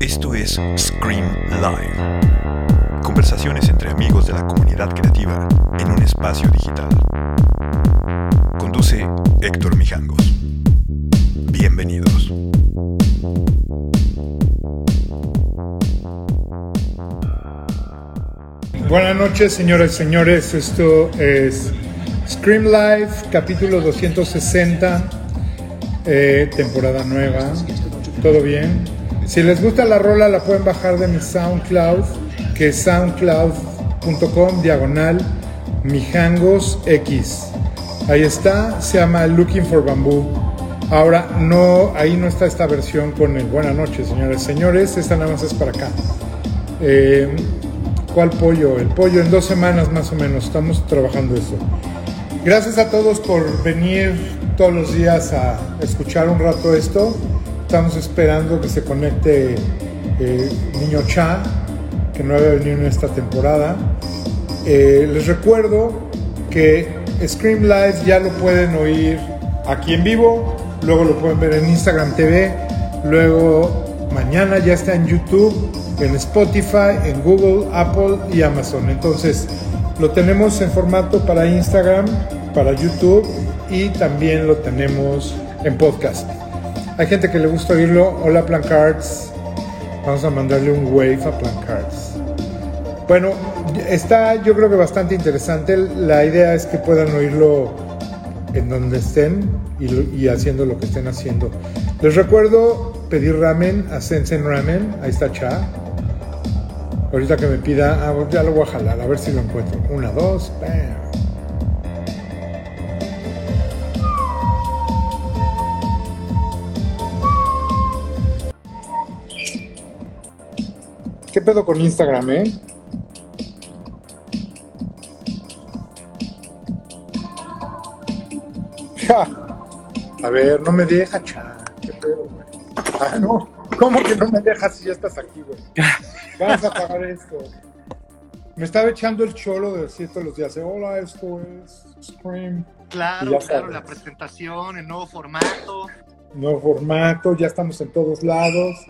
Esto es Scream Live. Conversaciones entre amigos de la comunidad creativa en un espacio digital. Conduce Héctor Mijangos. Bienvenidos. Buenas noches, señoras y señores. Esto es Scream Live, capítulo 260, eh, temporada nueva. ¿Todo bien? Si les gusta la rola, la pueden bajar de mi SoundCloud, que es soundcloud.com diagonal mijangos X. Ahí está, se llama Looking for Bamboo. Ahora, no, ahí no está esta versión con el Buenas noches, señores. Señores, esta nada más es para acá. Eh, ¿Cuál pollo? El pollo en dos semanas más o menos. Estamos trabajando eso. Gracias a todos por venir todos los días a escuchar un rato esto. Estamos esperando que se conecte eh, Niño Cha, que no había venido en esta temporada. Eh, les recuerdo que Scream Live ya lo pueden oír aquí en vivo, luego lo pueden ver en Instagram TV, luego mañana ya está en YouTube, en Spotify, en Google, Apple y Amazon. Entonces lo tenemos en formato para Instagram, para YouTube y también lo tenemos en podcast. Hay gente que le gusta oírlo. Hola Plancards. Vamos a mandarle un wave a Plancards. Bueno, está yo creo que bastante interesante. La idea es que puedan oírlo en donde estén y, haciendo lo que estén haciendo. Les recuerdo pedir ramen a Sensen Ramen. Ahí está Cha. Ahorita que me pida, ah, ya lo voy a jalar, a ver si lo encuentro. Una, dos, bam. Pedo con Instagram, eh? Ja. A ver, no me deja, cha. ¿Qué pedo, güey? Ah, no. ¿Cómo que no me dejas si ya estás aquí, güey? Vamos a apagar esto. Me estaba echando el cholo de decir todos los días, hola, esto es Scream. Claro, claro, sabes. la presentación, el nuevo formato. Nuevo formato, ya estamos en todos lados.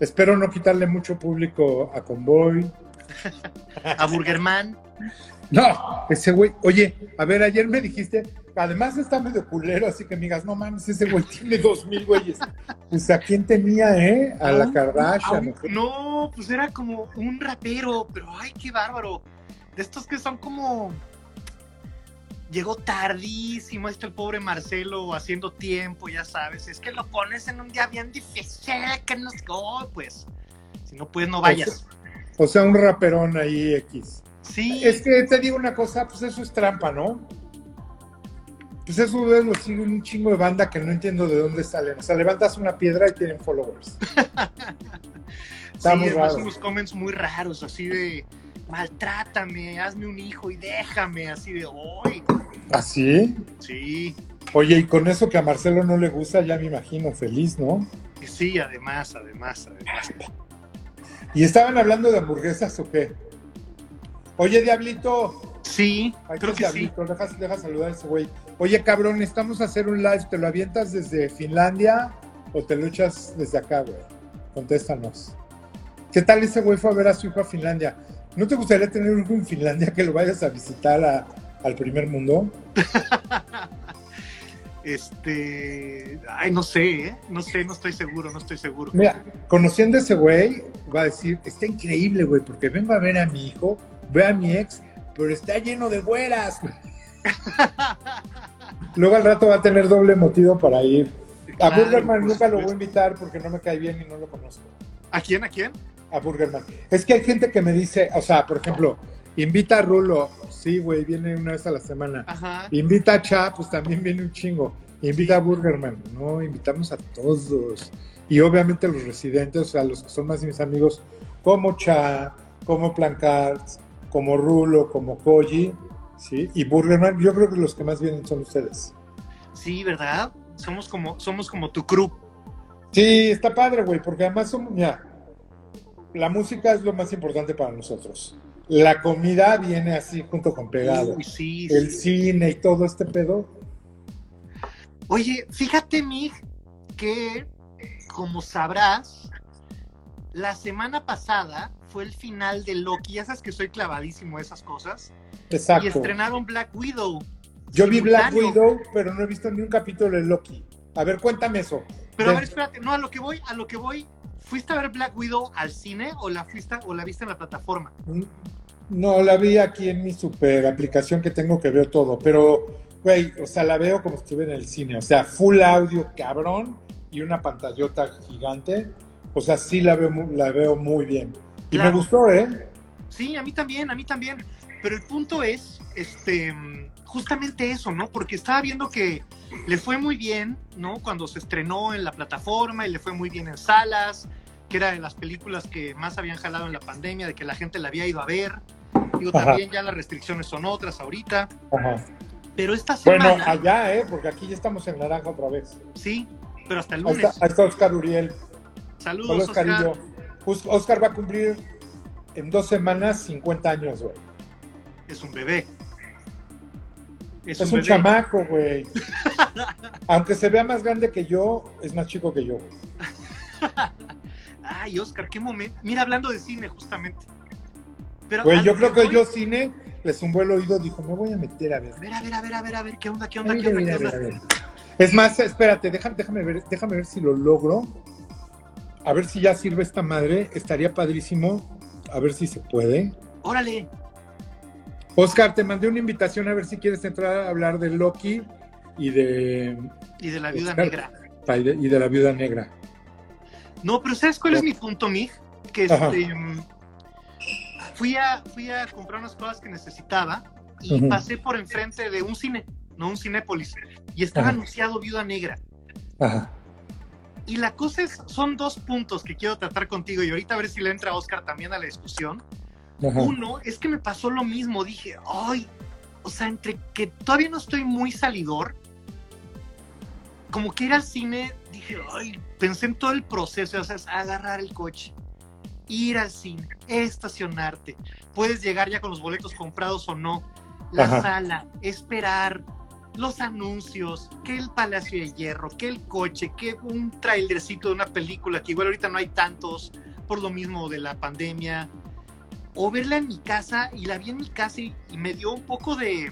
Espero no quitarle mucho público a Convoy. A Burgerman. No, ese güey, oye, a ver, ayer me dijiste, además está medio culero, así que me digas, no mames, ese güey tiene dos mil güeyes. Pues a quién tenía, ¿eh? A la No, Kardashian. a un- No, pues era como un rapero, pero ay, qué bárbaro. De estos que son como. Llegó tardísimo, está el pobre Marcelo haciendo tiempo, ya sabes. Es que lo pones en un día bien difícil, que no oh, pues. Si no puedes, no vayas. O sea, un raperón ahí X. Sí, Es que te digo una cosa, pues eso es trampa, ¿no? Pues eso es lo sigue un chingo de banda que no entiendo de dónde salen. O sea, levantas una piedra y tienen followers. Está sí, muy raro. unos comments muy raros, así de maltrátame, hazme un hijo y déjame, así de hoy. ¿Así? Sí, Oye, y con eso que a Marcelo no le gusta, ya me imagino feliz, ¿no? sí, además, además, además. ¿Y estaban hablando de hamburguesas o qué? Oye, Diablito. Sí, creo que sí. Diablito, deja, deja saludar a ese güey. Oye, cabrón, necesitamos hacer un live. ¿Te lo avientas desde Finlandia o te lo echas desde acá, güey? Contéstanos. ¿Qué tal ese güey fue a ver a su hijo a Finlandia? ¿No te gustaría tener un hijo en Finlandia que lo vayas a visitar a- al primer mundo? Este, ay, no sé, ¿eh? no sé, no estoy seguro, no estoy seguro. Mira, conociendo a ese güey, va a decir, está increíble, güey, porque vengo a ver a mi hijo, ve a mi ex, pero está lleno de güeras. güey". Luego al rato va a tener doble motivo para ir. A Burgerman nunca lo voy a invitar porque no me cae bien y no lo conozco. ¿A quién? ¿A quién? A Burgerman. Es que hay gente que me dice, o sea, por ejemplo, invita a Rulo, sí, güey, viene una vez a la semana. Ajá. Invita a Cha, pues también viene un chingo. Invita a Burgerman. No, invitamos a todos. Y obviamente los residentes, o sea, los que son más mis amigos, como Cha, como Plancards, como Rulo, como Koji, ¿sí? Y Burgerman, yo creo que los que más vienen son ustedes. Sí, ¿verdad? Somos como, somos como tu crew. Sí, está padre, güey, porque además somos, mira, la música es lo más importante para nosotros. La comida viene así junto con pegado. Uy, sí, El sí. cine y todo este pedo. Oye, fíjate, Mig, que como sabrás, la semana pasada fue el final de Loki. Ya sabes que soy clavadísimo a esas cosas. Exacto. Y estrenaron Black Widow. Yo vi Black. Widow, pero no he visto ni un capítulo de Loki. A ver, cuéntame eso. Pero a ver, espérate, no, a lo que voy, a lo que voy. ¿Fuiste a ver Black Widow al cine o la fuiste o la viste en la plataforma? No, la vi aquí en mi super aplicación que tengo que veo todo, pero, güey, o sea, la veo como si estuviera en el cine, o sea, full audio cabrón y una pantallota gigante, o sea, sí la veo, la veo muy bien. Y Claro. me gustó, ¿eh? Sí, a mí también, a mí también. Pero el punto es, este, justamente eso, ¿no? Porque estaba viendo que le fue muy bien, ¿no? Cuando se estrenó en la plataforma y le fue muy bien en salas, que era de las películas que más habían jalado en la pandemia, de que la gente la había ido a ver. Digo, Ajá. también ya las restricciones son otras ahorita. Ajá. Pero esta Bueno, semana, allá, ¿eh? Porque aquí ya estamos en naranja otra vez. sí, pero hasta el Ahí lunes. está, ahí está Oscar Uriel. Saludos. Oscar. Os- Oscar va a cumplir en dos semanas 50 años, güey. Es un bebé. Es, Es un, chamaco, güey. Aunque se vea más grande que yo, es más chico que yo. güey. Ay, Oscar, qué momento. Mira, hablando de cine, justamente. Pero Güey, yo creo que voy- yo cine le zumbó el oído, dijo, me voy a meter a ver. A ver, a ver, a ver, a ver, a ver, ¿qué onda, qué onda, qué onda, mira, qué onda? Es más, espérate, déjame, déjame ver, déjame ver si lo logro. A ver si ya sirve esta madre. Estaría padrísimo. A ver si se puede. Órale, Oscar, te mandé una invitación a ver si quieres entrar a hablar de Loki y de, y de la viuda Oscar. negra. y de la viuda negra. No, pero ¿sabes cuál es mi punto, Mig? Que este, mm, fui, a, fui a comprar unas cosas que necesitaba y pasé por enfrente de un cine, no un cinépolis, y estaba Ajá. anunciado viuda negra. Ajá. Y la cosa es, son dos puntos que quiero tratar contigo y ahorita a ver si le entra Oscar también a la discusión. Ajá. Uno, es que me pasó lo mismo. Dije, ay, o sea, entre que todavía no estoy muy salidor, como que ir al cine, dije, ay, pensé en todo el proceso, o sea, es agarrar el coche, ir al cine, estacionarte, puedes llegar ya con los boletos comprados o no, la Ajá. sala, esperar, los anuncios, que el Palacio de Hierro, que el coche, que un trailercito de una película, que igual ahorita no hay tantos, por lo mismo de la pandemia, o verla en mi casa, y la vi en mi casa y, y me dio un poco de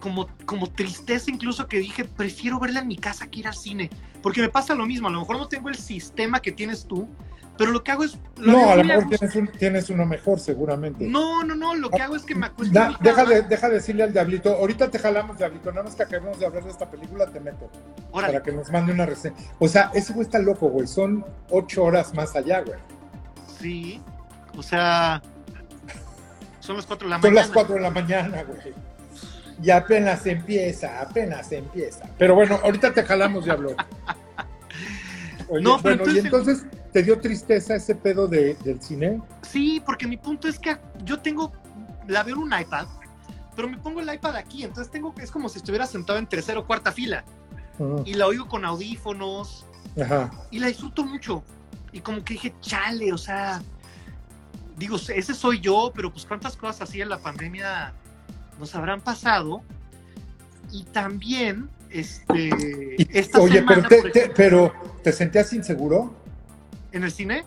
como, como tristeza incluso que dije, prefiero verla en mi casa que ir al cine, porque me pasa lo mismo, a lo mejor no tengo el sistema que tienes tú, pero lo que hago es... lo No, a lo mejor tienes, un- tienes uno mejor, seguramente. No, no, no, lo que hago es que me acuesto Da- de, deja de decirle al Diablito, ahorita te jalamos, Diablito, nada más que acabemos de hablar de esta película, te meto, Órale. para que nos mande una reseña. O sea, ese güey está loco, güey, son ocho horas más allá, güey. Sí, o sea, son las 4 de la Son mañana. las cuatro de la mañana, güey. Y apenas empieza, apenas empieza. Pero bueno, ahorita te jalamos, Diablo. Oye, No, pero bueno, y entonces- entonces, ¿te dio tristeza ese pedo de, del cine? Sí, porque mi punto es que yo tengo, la veo en un iPad, pero me pongo el iPad aquí, entonces tengo, es como si estuviera sentado en tercera o cuarta fila y la oigo con audífonos Ajá. y la disfruto mucho. Y como que dije, chale, o sea, digo, ese soy yo, pero pues cuántas cosas así en la pandemia nos habrán pasado. Y también, este, Y- esta oye, semana, pero te, te- pero ¿te sentías inseguro? ¿En el cine?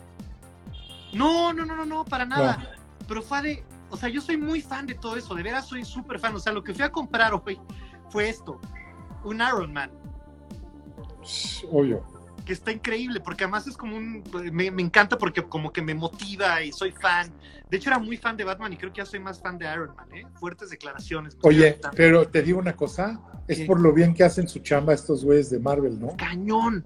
No, no, no, no, no, para nada. Pero fue de, o sea, yo soy muy fan de todo eso, de veras soy súper fan. O sea, lo que fui a comprar hoy fue esto, un Iron Man, Obvio. Que está increíble, porque además es como un, me, me encanta porque como que me motiva y soy fan. De hecho, era muy fan de Batman y creo que ya soy más fan de Iron Man, ¿eh? Fuertes declaraciones. Oye, pero te digo una cosa, es ¿Qué? por lo bien que hacen su chamba estos güeyes de Marvel, ¿no? Cañón,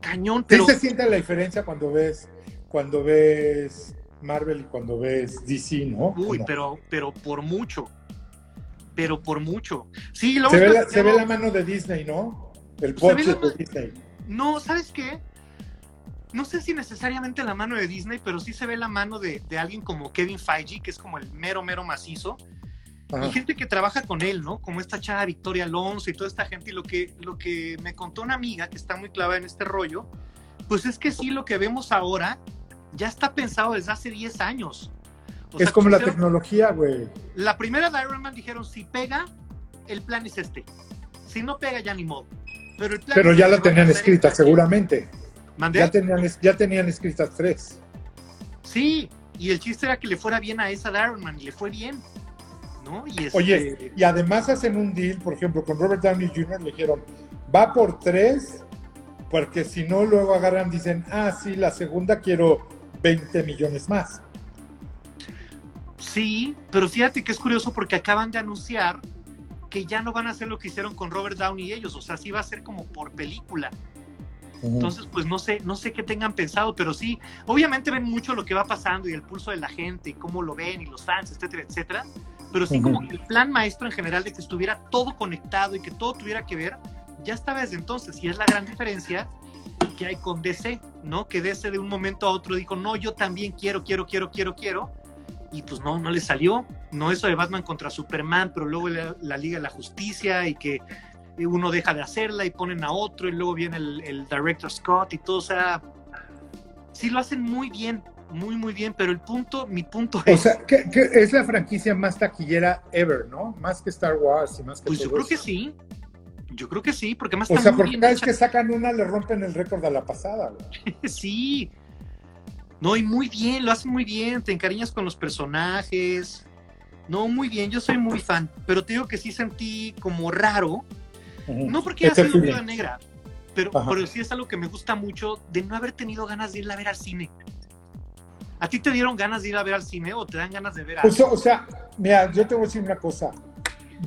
cañón, Sí pero... se siente la diferencia cuando ves, cuando ves Marvel y cuando ves DC, ¿no? Uy, pero, pero por mucho. Pero por mucho. Sí, se, ve la, estás- se ve la mano de Disney, ¿no? El Se ve budget la- de Disney. No, ¿sabes qué? No sé si necesariamente la mano de Disney, pero sí se ve la mano de, de alguien como Kevin Feige, que es como el mero, mero macizo. Ajá. Y gente que trabaja con él, ¿no? Como esta chava Victoria Alonso y toda esta gente. Y lo que, lo que me contó una amiga que está muy clavada en este rollo, pues es que sí, lo que vemos ahora ya está pensado desde hace 10 años. O es sea, como la tecnología, güey. la primera de Iron Man dijeron, si pega, el plan es este. Si no pega, ya ni modo. Pero, Pero ya la tenían escrita, seguramente. ¿Mandé? Ya tenían, ya tenían escritas tres. Sí, y el chiste era que le fuera bien a esa Darman, y le fue bien. ¿No? Y este, Oye, y además hacen un deal, por ejemplo, con Robert Downey Jr. le dijeron, va por tres, porque si no, luego agarran, dicen, ah, sí, la segunda quiero 20 millones más. Sí, pero fíjate que es curioso porque acaban de anunciar que ya no van a hacer lo que hicieron con Robert Downey y ellos, o sea, sí va a ser como por película. Entonces, pues no sé, no sé qué tengan pensado, pero sí, obviamente ven mucho lo que va pasando y el pulso de la gente y cómo lo ven y los fans, etcétera, etcétera. Pero sí, Ujú. como que el plan maestro en general de que estuviera todo conectado y que todo tuviera que ver, ya estaba desde entonces. Y es la gran diferencia que hay con DC, ¿no? Que DC de un momento a otro dijo, no, yo también quiero, quiero, quiero, quiero, quiero. Y pues no, no le salió. No eso de Batman contra Superman, pero luego la, la Liga de la Justicia y que uno deja de hacerla y ponen a otro y luego viene el, el director Scott y todo, o sea, sí lo hacen muy bien, muy, muy bien, pero el punto, mi punto O es, sea, que, que es la franquicia más taquillera ever, ¿no? Más que Star Wars y más que pues yo creo que sí, yo creo que sí, porque más O sea, porque cada vez que sacan una le rompen el récord a la pasada, güey. sí, no, y muy bien, lo hacen muy bien, te encariñas con los personajes, no, muy bien, yo soy muy fan, pero te digo que sí sentí como raro, No porque haya sido. Viuda negra, pero, Ajá. pero sí es algo que me gusta mucho de no haber tenido ganas de irla a ver al cine. ¿A ti te dieron ganas de ir a ver al cine o te dan ganas de ver a O sea, o sea, mira, yo te voy a decir una cosa.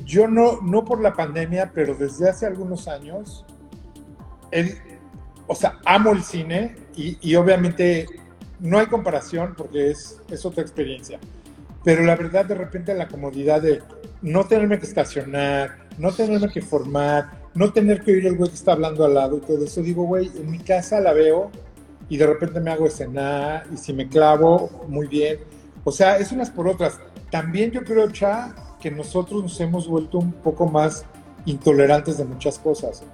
Yo no, no por la pandemia, pero desde hace algunos años, el, o sea, amo el cine y, y obviamente no hay comparación porque es, es otra experiencia. Pero la verdad, de repente, la comodidad de no tenerme que estacionar, no tenerme que formar, no tener que oír el güey que está hablando al lado y todo eso, digo, güey, en mi casa la veo y de repente me hago escenar y si me clavo, muy bien. O sea, es unas por otras. También yo creo, Cha, que nosotros nos hemos vuelto un poco más intolerantes de muchas cosas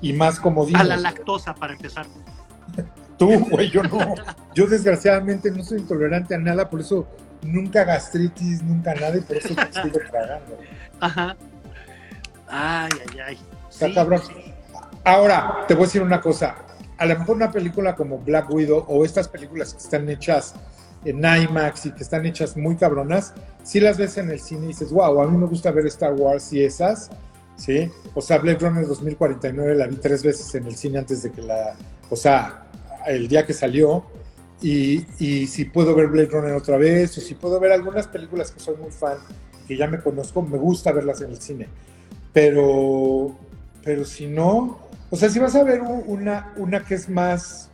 y más comodinos. a la lactosa para empezar? Tú, güey, yo no. Yo desgraciadamente no soy intolerante a nada, por eso nunca gastritis, nunca nada y por eso te sigo tragando. Ajá. Ay, ay, ay. Está Sí, cabrón. Ahora, te voy a decir una cosa. A lo mejor una película como Black Widow o estas películas que están hechas en IMAX y que están hechas muy cabronas, si las ves en el cine y dices, wow, a mí me gusta ver Star Wars y esas, ¿sí? O sea, Blade Runner 2049 la vi tres veces en el cine antes de que la, o sea, el día que salió. Y, y si puedo ver Blade Runner otra vez, o si puedo ver algunas películas que soy muy fan, que ya me conozco, me gusta verlas en el cine. Pero, pero si no, o sea, si vas a ver una, una que es más,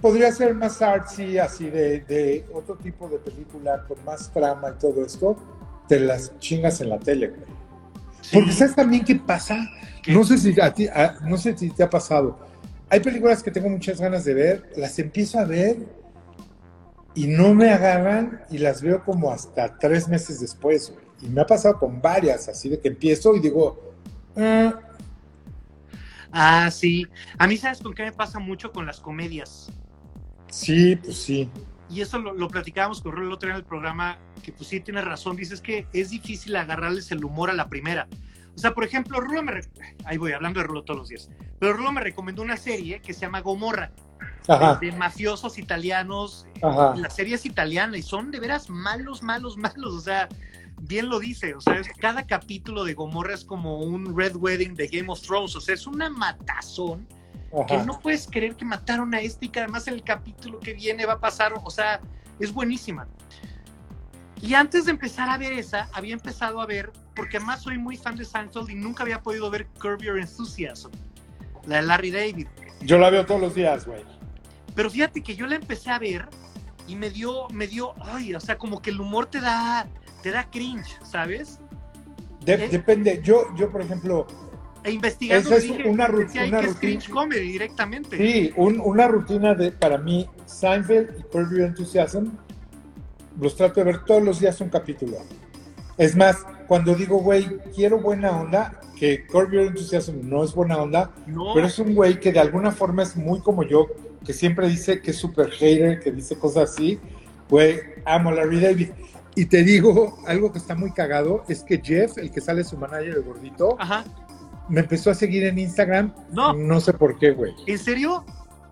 podría ser más artsy, así de, de otro tipo de película, con más trama y todo esto, te las chingas en la tele, güey. Sí. Porque sabes también qué pasa, ¿Qué? no sé si a ti, a- no sé si te ha pasado. Hay películas que tengo muchas ganas de ver, las empiezo a ver y no me agarran y las veo como hasta tres meses después, güey. Y me ha pasado con varias, así de que empiezo y digo, "Ah, Ah, sí. A mí, ¿sabes con qué me pasa mucho con las comedias? sí, pues sí. Y eso lo, lo platicábamos con Rulo el otro día en el programa, que pues sí tienes razón, dices que es difícil agarrarles el humor a la primera. O sea, por ejemplo, Rulo me... re- Ahí voy, hablando de Rulo todos los días. Pero Rulo me recomendó una serie que se llama Gomorra, Ajá, de, de mafiosos italianos. ajá. La serie es italiana y son de veras malos, malos, malos. O sea, bien lo dice. O sea, es- cada capítulo de Gomorra es como un Red Wedding de Game of Thrones. O sea, es una matazón que no puedes creer que mataron a este y que además el capítulo que viene va a pasar, o sea, es buenísima. Y antes de empezar a ver esa, había empezado a ver, porque además soy muy fan de Seinfeld y nunca había podido ver Curb Your Enthusiasm, la de Larry David. Yo la veo todos los días, güey. Pero fíjate que yo la empecé a ver y me dio, me dio, ay, o sea, como que el humor te da, te da cringe, ¿sabes? De- ¿Eh? Depende. Yo, yo, por ejemplo, E investigando es dije, una ru- decía una que es rutina. cringe comedy directamente. sí, un- una rutina de, para mí, Seinfeld y Curb Your Enthusiasm, los trato de ver todos los días un capítulo. Es más, cuando digo, güey, quiero buena onda, que Curb Your Enthusiasm no es buena onda, No, pero es un güey que de alguna forma es muy como yo, que siempre dice que es super hater, que dice cosas así. Güey, amo a Larry David. Y te digo, algo que está muy cagado es que Jeff, el que sale su manager, el gordito, Ajá. me empezó a seguir en Instagram. No. No sé por qué, güey. ¿En serio?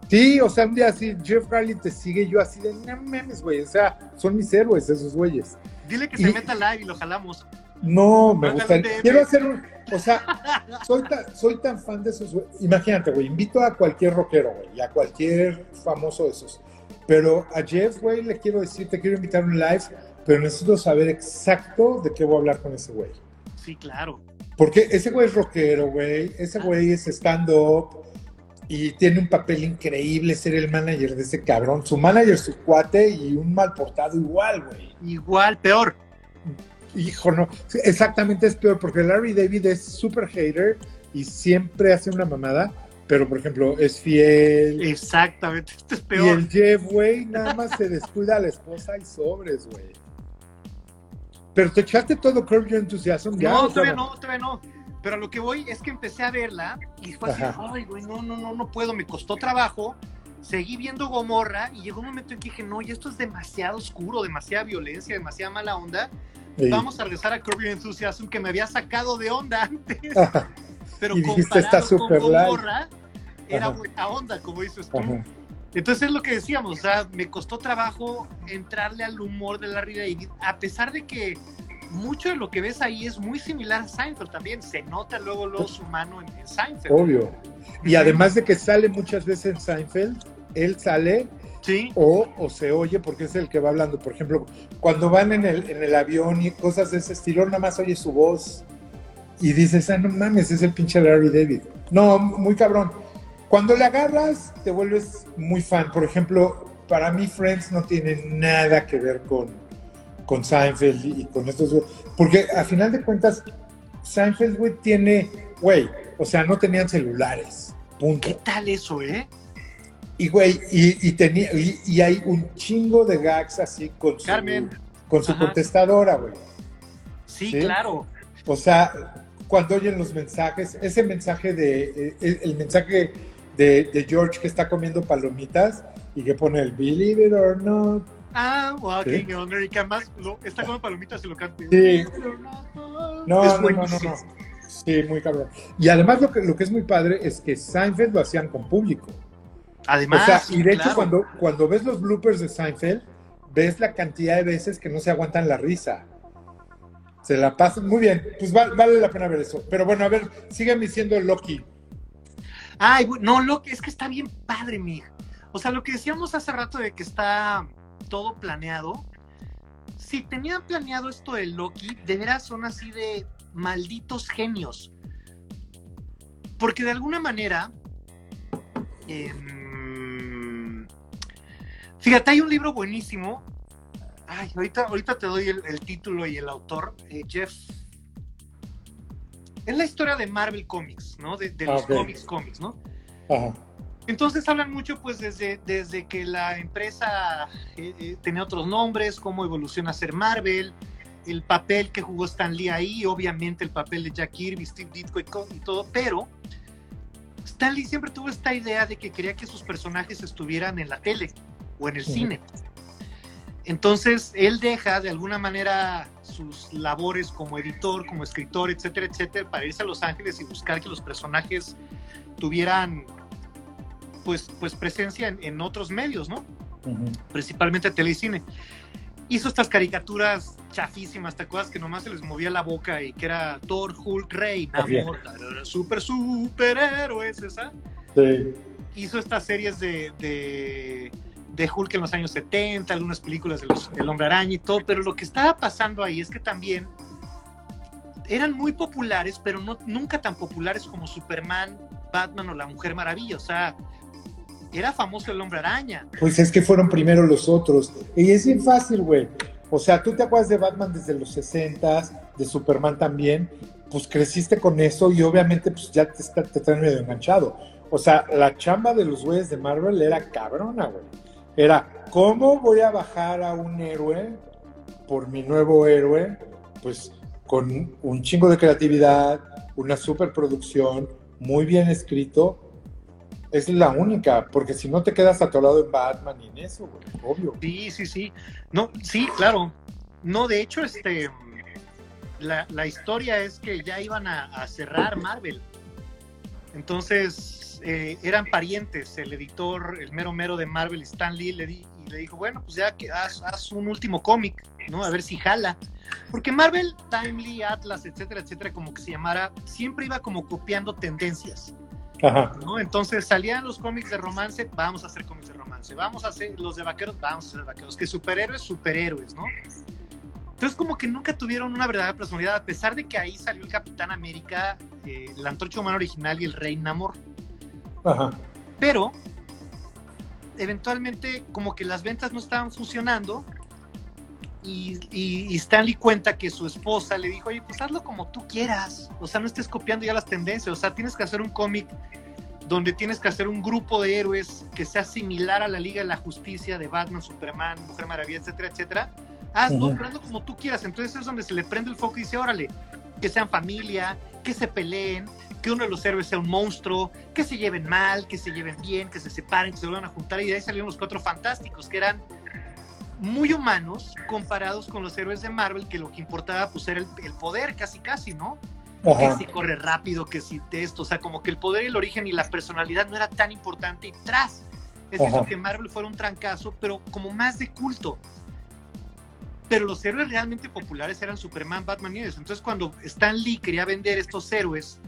Sí, o sea, un día así, Jeff Carly te sigue, yo así de, no mames, güey. O sea, son mis héroes esos güeyes. Dile que Y- se meta live y lo jalamos. No, me gusta. Quiero hacer un. O sea, soy tan, soy tan fan de esos. güey. Imagínate, güey, invito a cualquier rockero, güey, y a cualquier famoso de esos. Pero a Jeff, güey, le quiero decir, te quiero invitar a un live, pero necesito saber exacto de qué voy a hablar con ese güey. Sí, claro. Porque ese güey es rockero, güey. Ese güey es stand-up y tiene un papel increíble ser el manager de ese cabrón. Su manager, su cuate y un mal portado igual, güey. Igual, peor. Hijo, no. Exactamente es peor porque Larry David es súper hater y siempre hace una mamada, pero por ejemplo es fiel. Exactamente. Esto es Y peor. el Jeff, güey, nada más se descuida a la esposa y sobres, güey. Pero te echaste todo Curb Your Enthusiasm ya. No, todavía no, todavía no. Pero a lo que voy es que empecé a verla y fue así, Ajá. ay, güey, no, no, no, no puedo, me costó trabajo. Seguí viendo Gomorra y llegó un momento en que dije, no, y esto es demasiado oscuro, demasiada violencia, demasiada mala onda. Sí. Vamos a regresar a Curb Your Enthusiasm que me había sacado de onda antes. Ajá, Pero Y dijiste, está con super. Gomorra, era buena onda, como dices tú. ajá. Entonces es lo que decíamos, o sea, me costó trabajo entrarle al humor de Larry David, a pesar de que mucho de lo que ves ahí es muy similar a Seinfeld también, se nota luego lo su mano en, en Seinfeld. Obvio. Y además de que sale muchas veces en Seinfeld, él sale Sí, o, o se oye porque es el que va hablando. Por ejemplo, cuando van en el, en el avión y cosas de ese estilo, nada más oye su voz y dices, ah, no mames, es el pinche Larry David. No, muy cabrón. Cuando le agarras, te vuelves muy fan. Por ejemplo, para mí Friends no tiene nada que ver con, con Seinfeld y con estos. Porque a final de cuentas, Seinfeld, güey, tiene, güey, o sea, no tenían celulares. Punto. ¿qué tal eso, eh? Y güey, y, y tenía, y, y hay un chingo de gags así con su, Carmen. con su Ajá. contestadora, güey. Sí, Sí. claro. O sea, cuando oyen los mensajes, ese mensaje de, eh, el, el mensaje de, de George que está comiendo palomitas y que pone el Believe it or not. Ah, Walking Sí. America, más, lo, está con palomitas y lo canta. Sí. No, Es no, no, no, buenísimo. no. Sí, muy cabrón. Y además lo que, lo que es muy padre es que Seinfeld lo hacían con público. Además, o sea, y de hecho cuando, cuando ves los bloopers de Seinfeld, ves la cantidad de veces que no se aguantan la risa. Se la pasan muy bien. Pues va- vale la pena ver eso. Pero bueno, a ver, sigan diciendo Loki. Ay, no, lo que es que está bien padre, mi. O sea, lo que decíamos hace rato de que está todo planeado. Si tenían planeado esto de Loki, de veras son así de malditos genios. Porque de alguna manera. em, fíjate, hay un libro buenísimo. Ay, ahorita, ahorita te doy el, el título y el autor, eh, Jeff. Es la historia de Marvel Comics, ¿no? De, de Ah, los ok. cómics, cómics, ¿no? Ajá. Entonces hablan mucho pues desde, desde que la empresa eh, eh, tenía otros nombres, cómo evoluciona a ser Marvel, el papel que jugó Stan Lee ahí, obviamente el papel de Jack Kirby, Steve Ditko y, todo, pero Stan Lee siempre tuvo esta idea de que quería que sus personajes estuvieran en la tele o en el cine. Entonces él deja de alguna manera sus labores como editor, como escritor, etcétera, etcétera, para irse a Los Ángeles y buscar que los personajes tuvieran pues, pues presencia en, en otros medios, ¿no? Ujú. Principalmente tele y cine. Hizo estas caricaturas chafísimas, ¿te acuerdas? Que nomás se les movía la boca y que era Thor, Hulk, Rey. Namor, tarara, super, superhéroes, esa. Sí. Hizo estas series de, de, de Hulk en los años 70, algunas películas de del Hombre Araña y todo, pero lo que estaba pasando ahí es que también eran muy populares, pero no, nunca tan populares como Superman, Batman o la Mujer Maravilla. O sea, era famoso el Hombre Araña. Pues es que fueron primero los otros. Y es bien fácil, güey. O sea, tú te acuerdas de Batman desde los 60 de Superman también. Pues creciste con eso y obviamente pues ya te, está- te traen medio enganchado. O sea, la chamba de los güeyes de Marvel era cabrona, güey. Era, ¿cómo voy a bajar a un héroe por mi nuevo héroe? Pues con un chingo de creatividad, una superproducción, muy bien escrito. Es la única, porque si no te quedas atorado en Batman y en eso, güey, obvio. Sí, sí, sí. No, sí, claro. No, de hecho, este, la, la historia es que ya iban a, cerrar Marvel. Entonces, eh, eran parientes. El editor, el mero mero de Marvel, Stan Lee, le, di, y le dijo, bueno, pues ya que haz, haz un último cómic, ¿no? A ver si jala. Porque Marvel, Timely, Atlas, etcétera, etcétera, como que se llamara, siempre iba como copiando tendencias. Ajá. ¿no? Entonces salían los cómics de romance, vamos a hacer cómics de romance, vamos a hacer los de vaqueros, vamos a hacer vaqueros, que superhéroes, superhéroes, ¿no? Entonces como que nunca tuvieron una verdadera personalidad, a pesar de que ahí salió el Capitán América, eh, la Antorcha Humana original y el Rey Namor. Ajá. Pero eventualmente como que las ventas no estaban funcionando y, y, y, Stanley cuenta que su esposa le dijo, oye, pues hazlo como tú quieras, o sea, no estés copiando ya las tendencias, o sea, tienes que hacer un cómic donde tienes que hacer un grupo de héroes que sea similar a la Liga de la Justicia de Batman, Superman, Mujer Maravilla, etcétera, etcétera. Hazlo, uh -huh. hazlo como tú quieras. Entonces es donde se le prende el foco y dice, órale, que sean familia, que se peleen, que uno de los héroes sea un monstruo, que se lleven mal, que se lleven bien, que se separen, que se vuelvan a juntar. Y de ahí salieron los cuatro fantásticos, que eran muy humanos comparados con los héroes de Marvel, que lo que importaba pues era el, el poder, casi casi, ¿no? Ajá. Que si corre rápido, que si esto, o sea, como que el poder el origen y la personalidad no era tan importante y tras. Es eso que Marvel fuera un trancazo, pero como más de culto. Pero los héroes realmente populares eran Superman, Batman y eso. Entonces, cuando Stan Lee quería vender estos héroes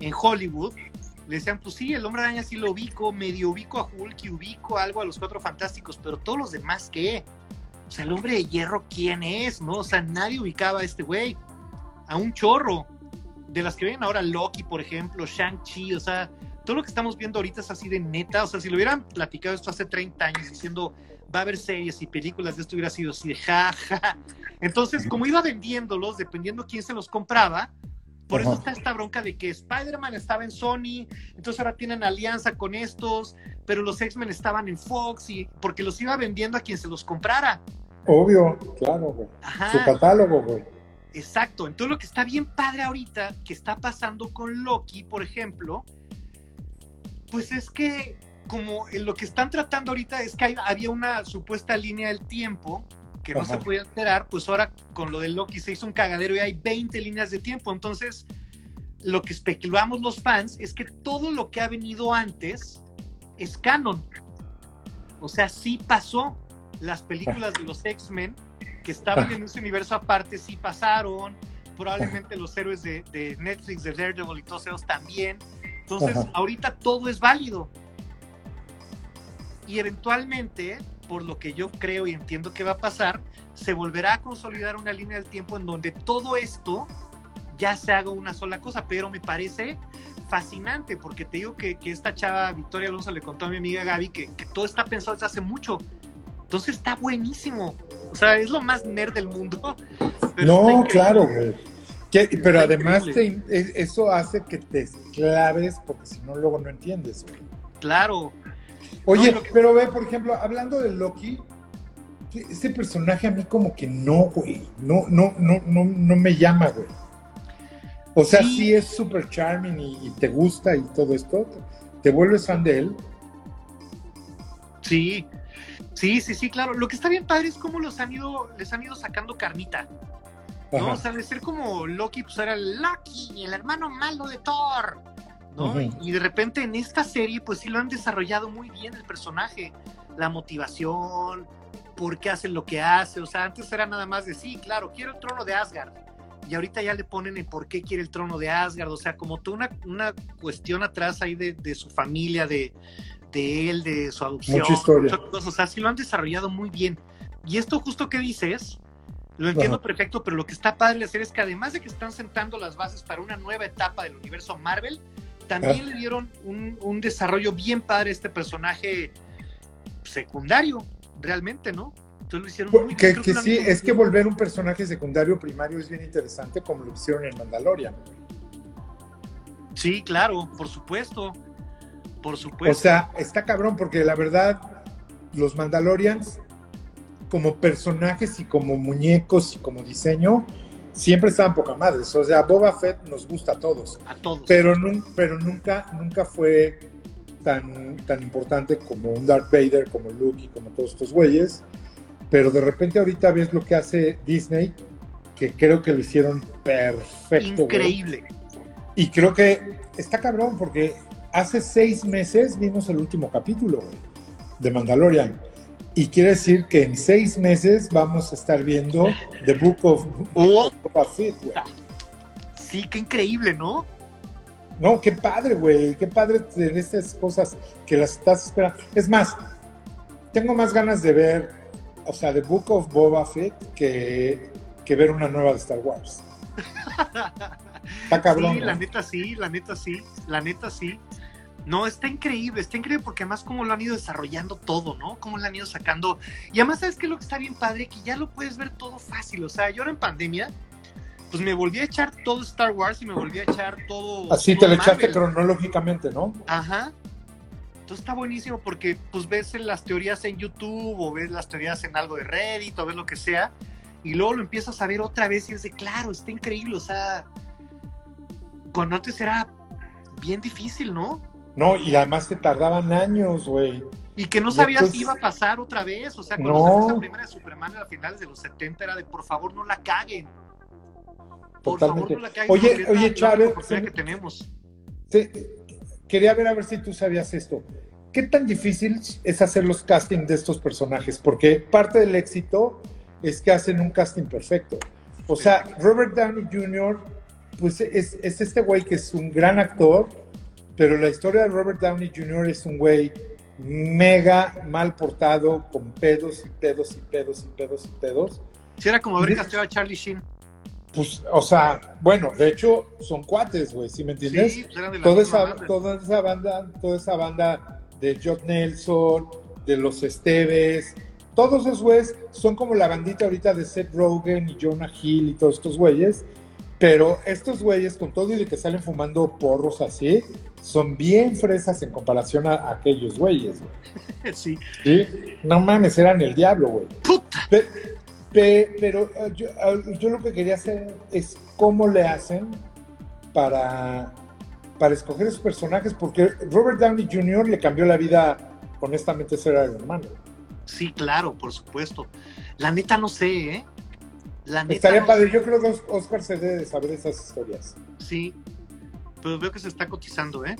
en Hollywood, le decían, pues sí, el hombre araña sí lo ubico, medio ubico a Hulk y ubico algo a los cuatro fantásticos, pero todos los demás, ¿qué? O sea, el hombre de hierro, ¿quién es? ¿No? O sea, nadie ubicaba a este güey. A un chorro. De las que ven ahora Loki, por ejemplo, Shang-Chi, o sea, todo lo que estamos viendo ahorita es así de neta. O sea, si lo hubieran platicado esto hace 30 años diciendo va a haber series y películas de esto hubiera sido así de ja, ja. Entonces, como iba vendiéndolos, dependiendo quién se los compraba, por Ajá. eso está esta bronca de que Spider-Man estaba en Sony, entonces ahora tienen alianza con estos, pero los X-Men estaban en Fox y porque los iba vendiendo a quien se los comprara. Obvio, claro, güey. Su catálogo, güey. Exacto. Entonces lo que está bien padre ahorita, que está pasando con Loki, por ejemplo, pues es que como lo que están tratando ahorita es que hay, había una supuesta línea del tiempo que no Ajá. se podía alterar, pues ahora con lo de Loki se hizo un cagadero y hay 20 líneas de tiempo. Entonces, lo que especulamos los fans es que todo lo que ha venido antes es canon. O sea, sí pasó. Las películas de los X-Men que estaban en ese universo aparte sí pasaron. Probablemente los héroes de, de Netflix, de Daredevil y todos ellos también. Entonces, Ajá. ahorita todo es válido. Y eventualmente por lo que yo creo y entiendo que va a pasar, se volverá a consolidar una línea del tiempo en donde todo esto ya se haga una sola cosa, pero me parece fascinante porque te digo que, que esta chava Victoria Alonso le contó a mi amiga Gaby que, que, todo está pensado desde hace mucho. Entonces está buenísimo. O sea, es lo más nerd del mundo. no, claro, güey. Que, pero además te, eso hace que te esclaves porque si no luego no entiendes. Güey. Claro, Oye, no, que... pero ve, por ejemplo, hablando de Loki, este personaje a mí como que no, güey. No, no, no, no, no me llama, güey. O sea, sí, sí es súper charming y, y, te gusta y todo esto. ¿Te vuelves fan de él? Sí, sí, sí, sí, claro. Lo que está bien padre es cómo los han ido, les han ido sacando carnita. ¿no? Ajá. O sea, de ser como Loki, pues era Loki, el hermano malo de Thor. ¿No? Uh -huh. Y de repente en esta serie, pues sí lo han desarrollado muy bien el personaje, la motivación, por qué hace lo que hace. O sea, antes era nada más de sí, claro, quiero el trono de Asgard. Y ahorita ya le ponen el por qué quiere el trono de Asgard. O sea, como toda una, una cuestión atrás ahí de, de su familia, de, de, él, de su adopción. Mucha historia. Cosas. O sea, sí lo han desarrollado muy bien. Y esto justo que dices, lo entiendo Ajá. perfecto, pero lo que está padre hacer es que además de que están sentando las bases para una nueva etapa del universo Marvel, también le dieron un, un, desarrollo bien padre a este personaje secundario, realmente, ¿no? Entonces lo hicieron muy Que, que sí, es que volver un personaje secundario primario es bien interesante, como lo hicieron en Mandalorian. Sí, claro, por supuesto. Por supuesto. O sea, está cabrón, porque la verdad, los Mandalorians, como personajes y como muñecos y como diseño, siempre estaban poca madre. O sea, Boba Fett nos gusta a todos. A todos. Pero, pero nunca, nunca fue tan, tan importante como un Darth Vader, como Luke y como todos estos güeyes. pero de repente ahorita ves lo que hace Disney, que creo que lo hicieron perfecto. Increíble. Y creo que está cabrón porque hace seis meses vimos el último capítulo de Mandalorian. Y quiere decir que en seis meses vamos a estar viendo The Book of Boba Fett, Sí, qué increíble, ¿no? No, qué padre, güey. Qué padre tener estas cosas que las estás esperando. Es más, tengo más ganas de ver, o sea, The Book of Boba Fett que, que ver una nueva de Star Wars. Está cabrón. Sí, la neta sí, la neta sí, la neta sí. No, está increíble, está increíble porque además como lo han ido desarrollando todo, ¿no? Cómo lo han ido sacando. Y además, ¿sabes qué es lo que está bien padre? Que ya lo puedes ver todo fácil. O sea, yo ahora en pandemia, pues me volví a echar todo Star Wars y me volví a echar todo. Así te lo echaste cronológicamente, ¿no? Ajá. Entonces está buenísimo porque pues ves las teorías en YouTube o ves las teorías en algo de Reddit o ves lo que sea y luego lo empiezas a ver otra vez y es de claro, está increíble, o sea, cuando antes era bien difícil, ¿no? No, y además que tardaban años, güey. Y que no sabías si iba a pasar otra vez, o sea, cuando no. la primera de Superman a finales de los 70 era de por favor no la caguen. Por favor no la caguen. Oye, oye, Chávez. que tenemos. quería ver a ver si tú sabías esto. ¿Qué tan difícil es hacer los castings de estos personajes? Porque parte del éxito es que hacen un casting perfecto. O sea, Robert Downey Jr., pues es, es este güey que es un gran actor, pero la historia de Robert Downey Jr. es un güey mega mal portado, con pedos y pedos y pedos y pedos y pedos. Si era como haber casteado a Charlie Sheen. Pues, o sea, bueno, de hecho son cuates, güey, ¿sí me entiendes? Sí, pues toda, esa, toda esa banda, toda esa banda de John Nelson, de los Esteves, todos esos güeyes son como la bandita ahorita de Seth Rogen y Jonah Hill y todos estos güeyes, pero estos güeyes con todo y de que salen fumando porros así, son bien fresas en comparación a, aquellos güeyes. Sí. sí. No mames, eran el diablo, güey. pero eh, yo, eh, yo, lo que quería hacer es cómo le hacen para, para escoger esos personajes, porque Robert Downey Jr. le cambió la vida, honestamente, ser Iron Man. Sí, claro, por supuesto. La neta no sé, ¿eh? La neta Estaría padre, yo creo que Oscar se debe de saber esas historias. Sí, pero veo que se está cotizando, ¿eh?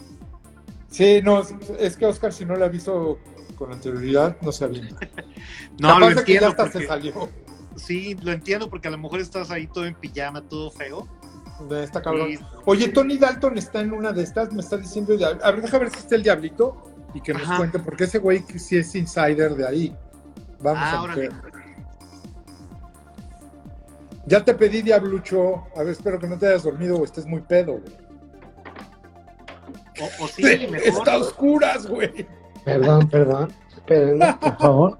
Sí, no, es que Oscar si no lo ha visto con anterioridad, no se avienta. no, lo entiendo. hasta se salió. Sí, lo entiendo porque a lo mejor estás ahí todo en pijama, todo feo. Está cabrón. Oye, Tony Dalton está en una de estas, me está diciendo, a ver, déjame ver si está el diablito y que nos cuente, porque ese güey sí es insider de ahí. Vamos ah, a ver. Ya te pedí, Diablucho. A ver, espero que no te hayas dormido o estés muy pedo, güey. O, sí, Está oscuras, güey. Perdón, perdón. Espérenme, por favor.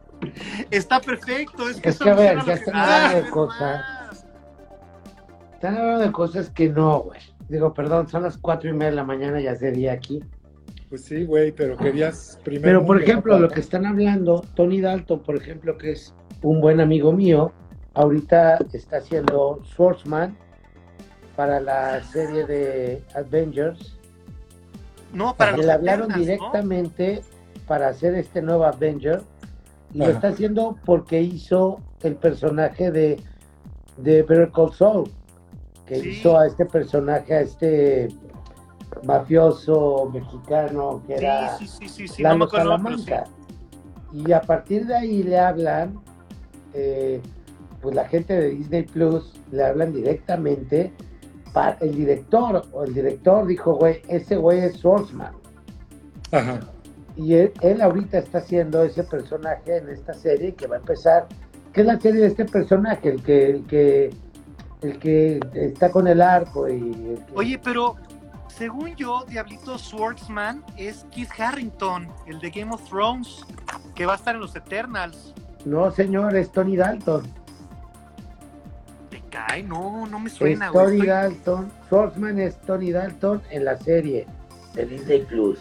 Está perfecto. Es que, es que a ver, ya están hablando de cosas. Están hablando de cosas que no, güey. Digo, perdón, son las cuatro y media de la mañana, ya sería aquí. Pues sí, güey, pero querías primero. Pero por ejemplo, lo que están hablando, Tony Dalton, por ejemplo, que es un buen amigo mío, ahorita está haciendo Swordsman para la serie de Avengers. No, para Le hablaron directamente para hacer este nuevo Avenger. Y lo está haciendo porque hizo el personaje de, de Better Call Saul, que hizo a este personaje, a este mafioso mexicano que era Lalo Salamanca. Y a partir de ahí le hablan, eh, pues la gente de Disney Plus le hablan directamente el director, o el director dijo, güey, ese güey es Swordsman. Y él, ahorita está haciendo ese personaje en esta serie que va a empezar. ¿Qué es la serie de este personaje? El que, el que, el que está con el arco y. Oye, pero según yo, Diablito Swordsman es Keith Harrington, el de Game of Thrones, que va a estar en los Eternals. No, señor, es Tony Dalton. ¿Te cae? No, no me suena. Es Tony Dalton. Swordsman es Tony Dalton en la serie de Disney Plus.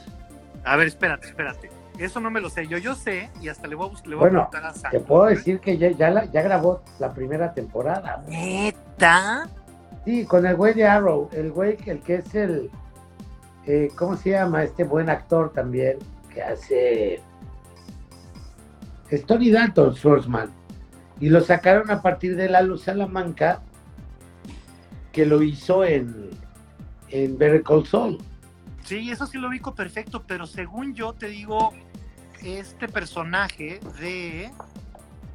A ver, espérate, espérate. Eso no me lo sé. Yo, yo sé, y hasta le voy a, le voy a preguntar a Sam. Te puedo decir que ya, ya, ya grabó la primera temporada. ¿Neta? Sí, con el güey de Arrow, el güey, el que es el, eh, ¿cómo se llama? Este buen actor también que hace... Es Tony Dalton, Swordsman. Y lo sacaron a partir de Lalo Salamanca, que lo hizo en, en Better Call Saul. Sí, eso sí lo ubico perfecto, pero según yo te digo, este personaje de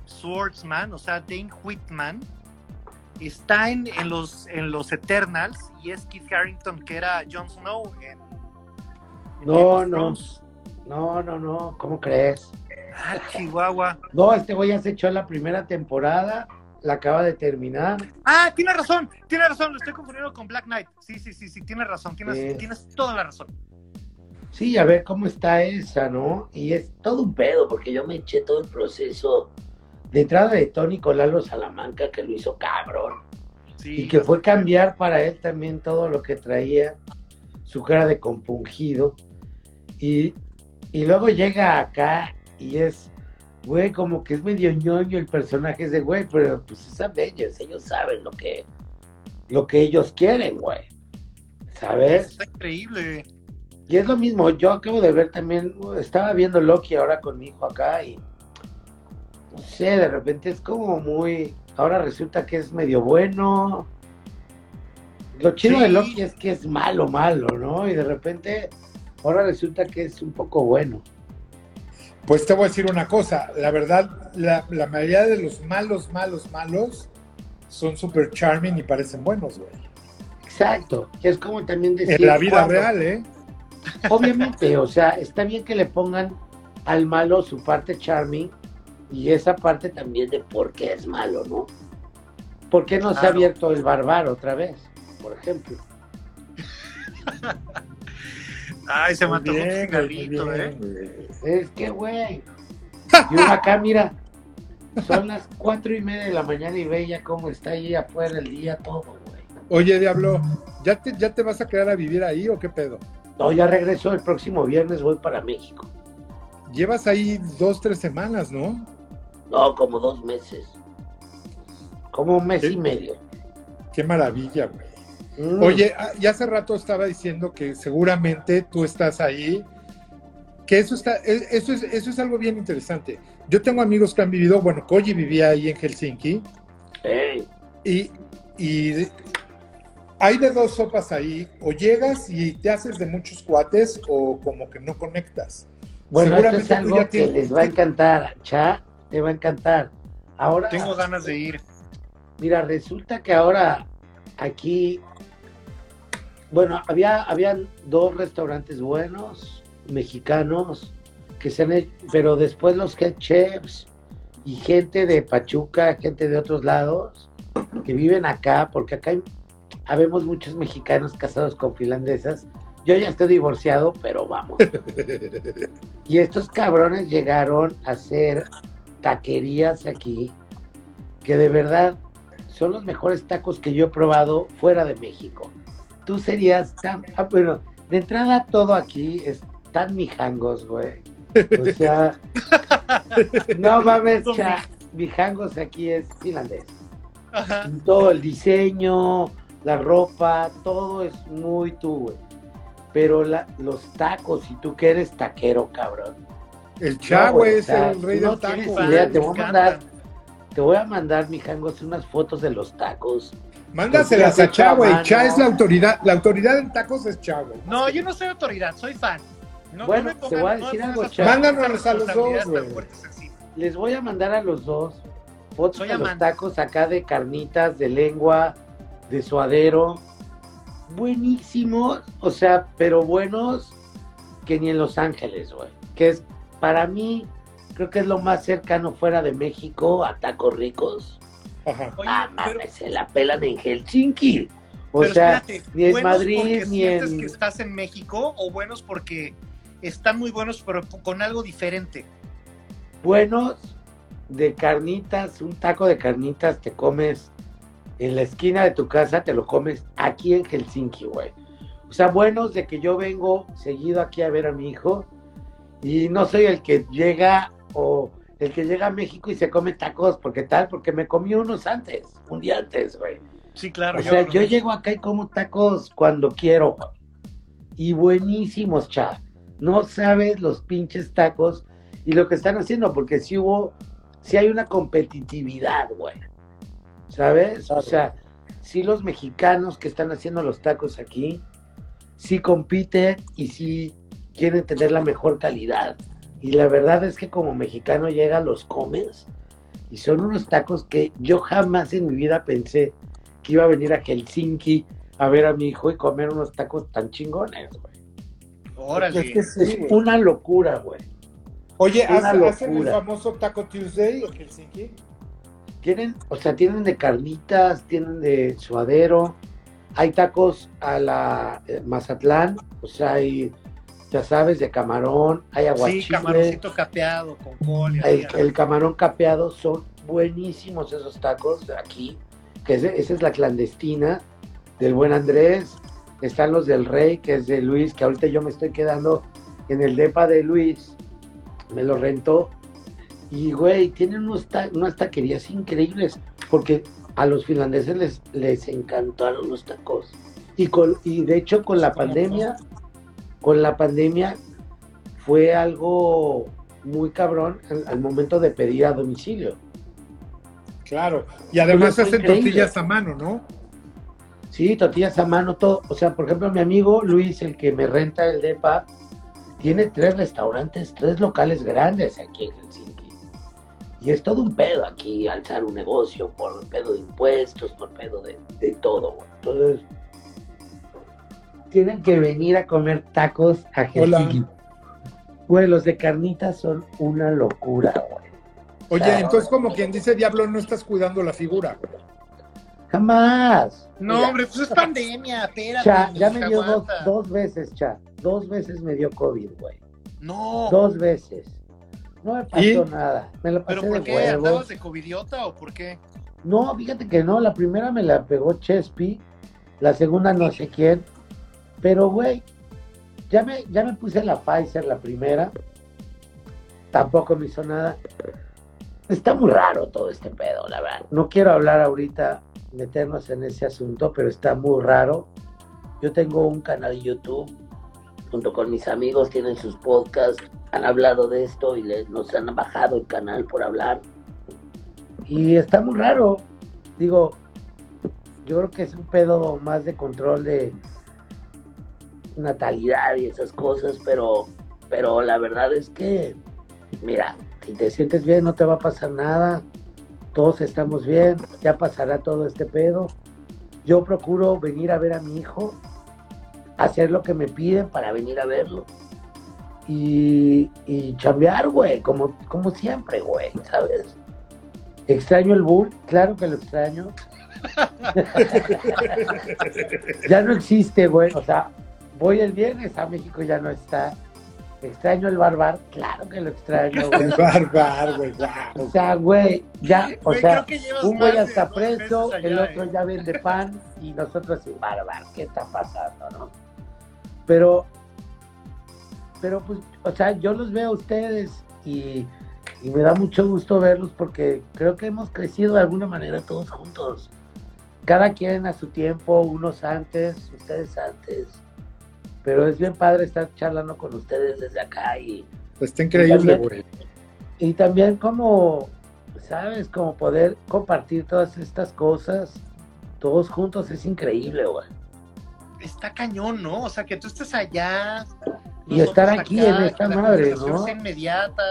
Swordsman, o sea, Dane Whitman, está en, en, los, en los Eternals y es Keith Harrington, que era Jon Snow en, en No, no. No, no, no, ¿cómo crees? Ah, Chihuahua. No, este güey ya se echó la primera temporada, la acaba de terminar. Ah, tiene razón, tiene razón, lo estoy confundiendo con Black Knight. Sí, sí, sí, sí, tienes razón, tienes, tienes toda la razón. Sí, a ver cómo está esa, ¿no? Y es todo un pedo, porque yo me eché todo el proceso de entrada de Tony con Lalo Salamanca, que lo hizo cabrón. Sí, Y que fue cambiar para él también todo lo que traía, su cara de compungido. Y, y luego llega acá y es, güey, como que es medio ñoño el personaje de güey, pero pues es Avengers, ellos saben lo que, lo que ellos quieren, güey. ¿Sabes? está increíble. Y es lo mismo, yo acabo de ver también, estaba viendo Loki ahora con mi hijo acá y no sé, de repente es como muy, ahora resulta que es medio bueno. Lo chido Sí. de Loki es que es malo, malo, ¿no? Y de repente ahora resulta que es un poco bueno. Pues te voy a decir una cosa, la verdad, la, la mayoría de los malos, malos, malos son super charming y parecen buenos, güey. Exacto, que es como también decir... En la vida cuando- real, ¿eh? Obviamente, o sea, está bien que le pongan al malo su parte charming y esa parte también de por qué es malo, ¿no? ¿Por qué no se ha abierto el barbaro otra vez, por ejemplo? Ay, se mató un cigarrito, ¿eh? Es que, güey. Y uno acá, mira, son las cuatro y media de la mañana y ve ya cómo está ahí afuera el día todo, güey. Oye, Diablo, ¿ya te, ¿ya te vas a quedar a vivir ahí o qué pedo? No, ya regreso el próximo viernes, voy para México. Llevas ahí dos, tres semanas, ¿no? No, como dos meses. Como un mes y medio. Qué maravilla, güey. Mm. Oye, ah, ya hace rato estaba diciendo que seguramente tú estás ahí, que eso está, e- eso es, eso es algo bien interesante. Yo tengo amigos que han vivido, bueno, Koji vivía ahí en Helsinki Ey, y, y hay de dos sopas ahí, o llegas y te haces de muchos cuates o como que no conectas. Bueno, esto Seguramente es tú algo ya que tienes- les va a encantar. Cha, te va a encantar. Ahora, Tengo ganas de ir. mira, resulta que ahora aquí, bueno, había, habían dos restaurantes buenos, mexicanos, que se han hecho, pero después los head chefs y gente de Pachuca, gente de otros lados, que viven acá, porque acá hay- habemos muchos mexicanos casados con finlandesas. Yo ya estoy divorciado, pero vamos. Y estos cabrones llegaron a hacer taquerías aquí, que de verdad son los mejores tacos que yo he probado fuera de México. Tú serías tan... ah, bueno, de entrada todo aquí es tan mijangos, güey. O sea, no mames, cha, mijangos aquí es finlandés. Ajá. Todo el diseño, la ropa, todo es muy tú, güey. Pero la- los tacos, si tú que eres taquero, cabrón. El No, Chavo güey, o es el rey no del taco. idea, te voy a mandar, te voy a mandar, mijangos, unas fotos de los tacos. Mándaselas a Cha, güey. Cha es la autoridad. La autoridad en tacos es Cha, güey. No, yo no soy autoridad, soy fan. No, Bueno, no me te voy a decir algo, Chava. Mándanos a los dos, güey. Les voy a mandar a los dos fotos Soy de los tacos acá de carnitas, de lengua, de suadero. Buenísimos, o sea, pero buenos que ni en Los Ángeles, güey. Que es, para mí, creo que es lo más cercano fuera de México a tacos ricos. Ajá. Oye, ah, pero, mames, se la pelan en Helsinki. O pero sea, espérate, ni en ¿buenos Madrid, ni en- que estás en México o buenos porque están muy buenos pero con algo diferente? buenos de carnitas, un taco de carnitas te comes en la esquina de tu casa, te lo comes aquí en Helsinki, güey. O sea, buenos de que yo vengo seguido aquí a ver a mi hijo y no soy el que llega o el que llega a México y se come tacos, porque tal, porque me comí unos antes, un día antes, güey. Sí, claro. O sea, yo llego acá y como tacos cuando quiero. Y buenísimos, cha. No sabes los pinches tacos y lo que están haciendo, porque sí hubo sí hay una competitividad, güey. ¿Sabes? O sea, sí los mexicanos que están haciendo los tacos aquí, sí compiten y sí quieren tener la mejor calidad. Y la verdad es que como mexicano llega, los comes y son unos tacos que yo jamás en mi vida pensé que iba a venir a Helsinki a ver a mi hijo y comer unos tacos tan chingones, güey. Órale. Es, que es, es una locura, güey. Oye, ¿hacen el famoso Taco Tuesday en Helsinki? Tienen, o sea, tienen de carnitas, tienen de suadero, hay tacos a la eh, Mazatlán, o sea, hay, ya sabes, de camarón, hay aguachile. Sí, camaroncito capeado con col. El, camarón capeado son buenísimos esos tacos de aquí, que esa es la clandestina del buen Andrés. Están los del Rey, que es de Luis, que ahorita yo me estoy quedando en el depa de Luis. Me lo rentó. Y, güey, tienen unos ta- unas taquerías increíbles, porque a los finlandeses les, les encantaron los tacos. Y, con, y de hecho con la pandemia, con la pandemia fue algo muy cabrón al, al momento de pedir a domicilio. Claro. Y además hacen increíble. tortillas a mano, ¿no? Sí, tortillas a mano, todo. O sea, por ejemplo, mi amigo Luis, el que me renta el DEPA, tiene tres restaurantes, tres locales grandes aquí en Helsinki. Y es todo un pedo aquí, alzar un negocio por pedo de impuestos, por pedo de, de todo. Entonces, tienen que venir a comer tacos a. Helsinki. Güey, los de carnitas son una locura, güey. Oye, Claro. entonces como quien dice Diablo, no estás cuidando la figura. Jamás. No, Mira, hombre, pues es pandemia, espérate. Cha, ya me dio dos, dos veces, Cha. Dos veces me dio COVID, güey. No, Dos veces. No me pasó ¿Y? nada. Me la pasé pero ¿por de qué? ¿Andabas huevos. de covidiota o por qué? No, fíjate que no. La primera me la pegó Chespi. La segunda no sé quién. Pero, güey, ya me, ya me puse la Pfizer la primera. Tampoco me hizo nada. Está muy raro todo este pedo, la verdad. No quiero hablar ahorita, meternos en ese asunto, pero está muy raro. Yo tengo un canal de YouTube, junto con mis amigos, tienen sus podcasts, han hablado de esto y le- nos han bajado el canal por hablar. Y está muy raro. Digo, yo creo que es un pedo más de control de natalidad y esas cosas, pero, pero la verdad es que, mira, si te sientes bien no te va a pasar nada, todos estamos bien, ya pasará todo este pedo. Yo procuro venir a ver a mi hijo, hacer lo que me piden para venir a verlo y, y chambear, güey, como, como siempre, güey, ¿sabes? Extraño el bull, claro que lo extraño. ya no existe, güey. O sea, voy el viernes a México, ya no está. Extraño el barbar, claro que lo extraño, güey. El barbar, güey. guau. O sea, güey, ya, o Güey, sea, creo que llevas un güey dos preso, el otro ¿eh? ya vende pan y nosotros sin barbar, ¿qué está pasando, no? Pero, pero pues, o sea, yo los veo a ustedes y, y me da mucho gusto verlos porque creo que hemos crecido de alguna manera todos juntos. Cada quien a su tiempo, unos antes, ustedes antes. Pero es bien padre estar charlando con ustedes desde acá y, Está increíble, También- güey. y también como, ¿sabes? Como poder compartir todas estas cosas todos juntos es increíble, güey. Está cañón, ¿no? O sea, que tú estés allá. Y estar aquí en que esta la madre, ¿no? inmediata,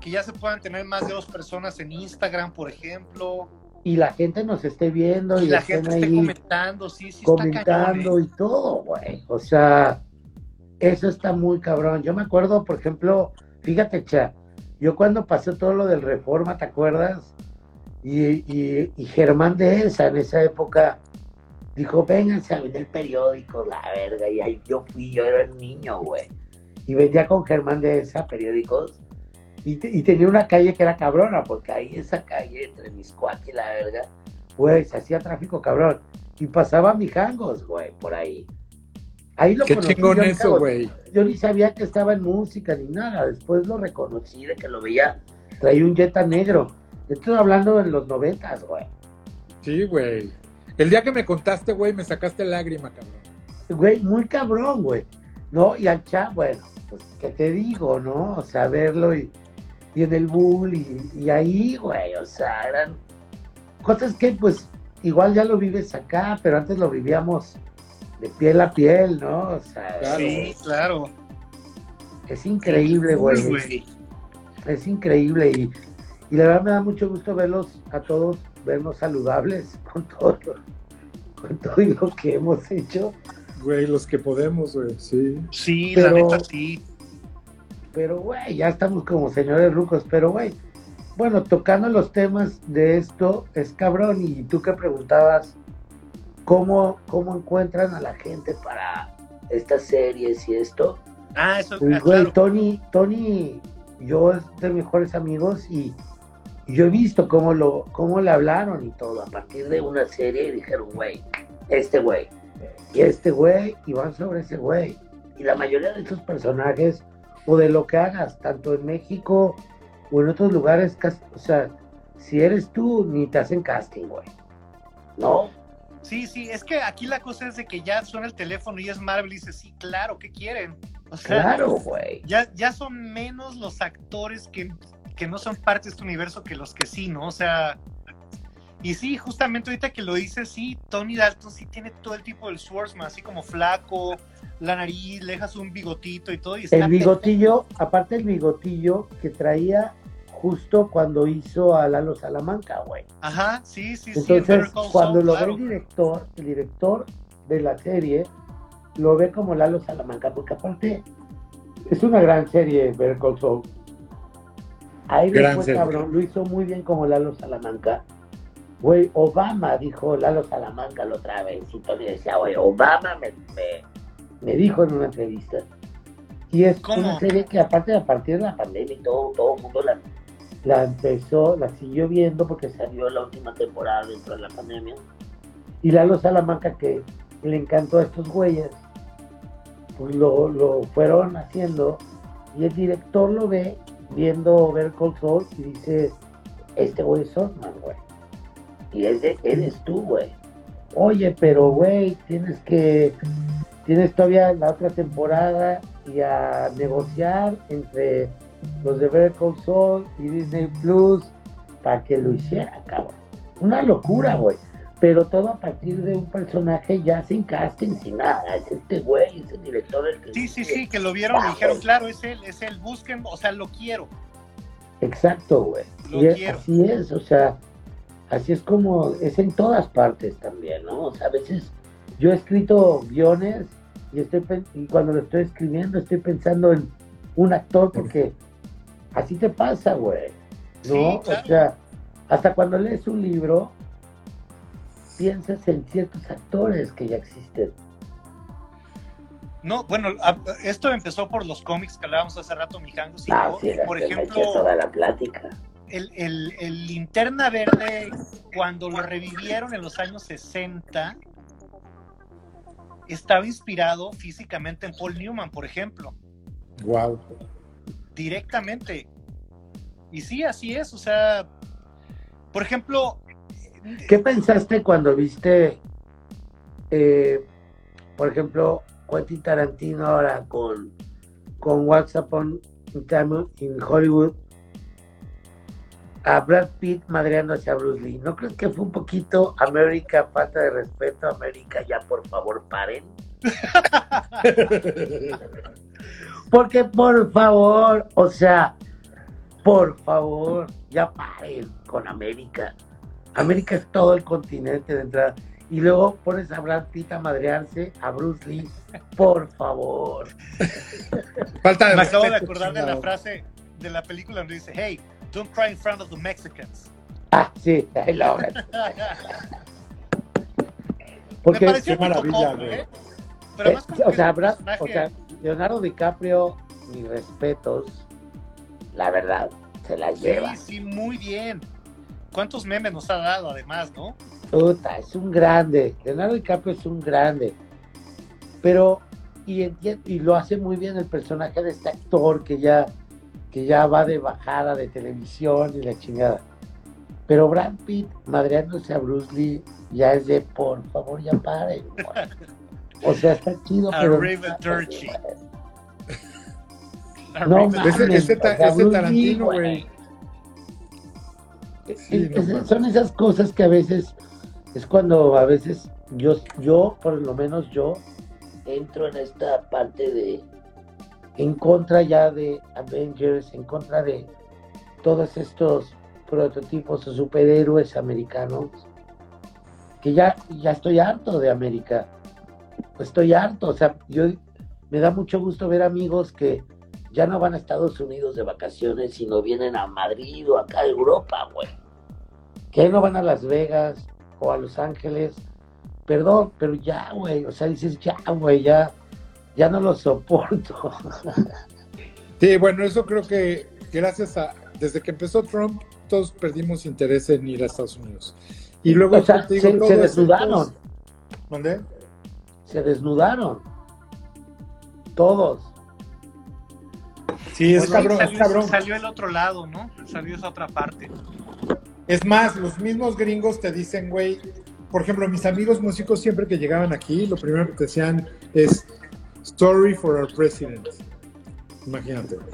que ya se puedan tener más de dos personas en Instagram, por ejemplo, Y la gente nos esté viendo y, y la gente esté ahí comentando, sí, sí está cañón. ¿eh? y todo, güey. O sea, eso está muy cabrón. Yo me acuerdo, por ejemplo, fíjate, Cha, yo cuando pasó todo lo del Reforma, ¿te acuerdas? Y, y, y Germán de esa, en esa época, dijo, vénganse a vender periódicos, la verga. Y ahí yo fui, yo era un niño, güey. Y vendía con Germán de esa periódicos. Y, te- y tenía una calle que era cabrona, porque ahí esa calle entre Miscuac y la verga, güey, se hacía tráfico cabrón. Y pasaba mijangos, güey, por ahí. Ahí lo Qué conocí, chingón yo ni eso, güey. Yo ni sabía que estaba en música ni nada. Después lo reconocí de que lo veía. Traía un Jetta negro. Estoy hablando de los noventas, güey. Sí, güey. El día que me contaste, güey, me sacaste lágrima, cabrón. Güey, muy cabrón, güey. ¿No? Y al chat, bueno, pues, ¿qué te digo, no? O sea, verlo y, y en el Bull y, ahí, güey, o sea, eran cosas que pues igual ya lo vives acá, pero antes lo vivíamos de piel a piel, ¿no? O sea, sí, claro. Es increíble, güey. Es increíble y, y la verdad me da mucho gusto verlos a todos, vernos saludables con todo, con todo lo que hemos hecho. Güey, los que podemos, güey, sí. Sí, la neta sí. Pero, güey, ya estamos como señores rucos, pero, güey, bueno, tocando los temas de esto, es cabrón, y tú que preguntabas cómo, cómo encuentran a la gente para estas series y esto. Ah, eso pues, güey, Tony, Tony, yo es de mejores amigos y yo he visto cómo lo, cómo le hablaron y todo, a partir de una serie y dijeron, güey, este güey, y este güey, y van sobre ese güey. Y la mayoría de esos personajes o de lo que hagas, tanto en México o en otros lugares, o sea, si eres tú, ni te hacen casting, güey. ¿No? Sí, sí, es que aquí la cosa es de que ya suena el teléfono y es Marvel y dice, sí, claro, ¿qué quieren? claro, güey. Ya, ya son menos los actores que, que no son parte de este universo que los que sí, ¿no? O sea, y sí, justamente ahorita que lo dices, sí, Tony Dalton sí tiene todo el tipo del Swordsman, así como flaco, la nariz, le dejas un bigotito y todo. Y el bigotillo, aparte el bigotillo que traía justo cuando hizo a Lalo Salamanca, güey. Ajá, sí, sí, sí. Entonces, cuando lo ve el director, el director de la serie, lo ve como Lalo Salamanca, porque aparte es una gran serie, Better Call Saul. Ahí después, cabrón, lo hizo muy bien como Lalo Salamanca. Güey, Obama dijo Lalo Salamanca la otra vez, y Tony decía, güey, Obama me me dijo en una entrevista. Y es una serie que aparte a partir de la pandemia y todo, todo el mundo la, la empezó, la siguió viendo porque salió la última temporada dentro de la pandemia. Y Lalo Salamanca, que le encantó a estos güeyes, pues lo, lo fueron haciendo. Y el director lo ve viendo ver Cold Soul y dice, este güey es Osman, güey. Y es de, eres tú, güey. Oye, pero güey, tienes que tienes todavía la otra temporada y a negociar entre los de Better Call y Disney Plus para que lo hiciera, cabrón. Una locura, güey. Pero todo a partir de un personaje ya sin casting, sin nada. Es este güey, es el director del que Sí, sí, sí, que lo vieron y dijeron, claro, es él, es él, busquen, o sea, lo quiero. Exacto, güey. Lo quiero. Así es, o sea, así es como, es en todas partes también, ¿no? O sea, a veces yo he escrito guiones y, estoy, y cuando lo estoy escribiendo estoy pensando en un actor porque así te pasa, güey. ¿No? O sea, hasta cuando lees un libro, piensas en ciertos actores que ya existen. No, bueno, esto empezó por los cómics que hablábamos hace rato, Mijango. Ah, sí, por ejemplo, toda la plática. El, el, el, Linterna Verde, cuando lo revivieron en los años 60, estaba inspirado físicamente en Paul Newman, por ejemplo. Wow. Directamente. Y sí, así es. O sea, por ejemplo. ¿Qué pensaste cuando viste, eh, por ejemplo, Quentin Tarantino ahora con, con WhatsApp on Time in Hollywood? A Brad Pitt madreando hacia Bruce Lee. ¿No crees que fue un poquito América, falta de respeto? América, ya por favor paren. Porque por favor, o sea, por favor, ya paren con América. América es todo el continente de entrada. Y luego pones a Brad Pitt a madrearse a Bruce Lee. Por favor. Falta de Me acabo de acordar de la frase de la película donde dice, hey, Don't cry in front of the Mexicans. Ah, sí, I love it. Porque Me pareció maravilla, ¿eh? Pero eh, o, sea, o sea, Leonardo DiCaprio, mis respetos, la verdad, se la lleva. Sí, sí, muy bien. ¿Cuántos memes nos ha dado además, no? Puta, es un grande. Leonardo DiCaprio es un grande. Pero, y, y lo hace muy bien el personaje de este actor que ya que ya va de bajada de televisión y la chingada. Pero Brad Pitt madreándose a Bruce Lee ya es de por favor ya paren. O sea, está chido, pero. No, ese, mames, ese, ta- ese Tarantino, güey. Sí, no es- mames. son esas cosas que a veces es cuando a veces yo, yo, por lo menos yo, entro en esta parte de en contra ya de Avengers, en contra de todos estos prototipos o superhéroes americanos, que ya, ya estoy harto de América. Estoy harto, o sea, yo me da mucho gusto ver amigos que ya no van a Estados Unidos de vacaciones, sino vienen a Madrid o acá a Europa, güey. Que no van a Las Vegas o a Los Ángeles. Perdón, pero ya, güey. O sea, dices, ya, güey, ya, ya no lo soporto. Sí, bueno, eso creo que gracias a, desde que empezó Trump, todos perdimos interés en ir a Estados Unidos. Y luego, O sea, digo, se, se desnudaron, ¿Mandé? se desnudaron. Todos. Sí, es Pues cabrón, es salió, cabrón. salió el otro lado, ¿no? Salió esa otra parte. Es más, los mismos gringos te dicen, güey, por ejemplo, mis amigos músicos siempre que llegaban aquí, lo primero que te decían es Story for our president. Imagínate, güey.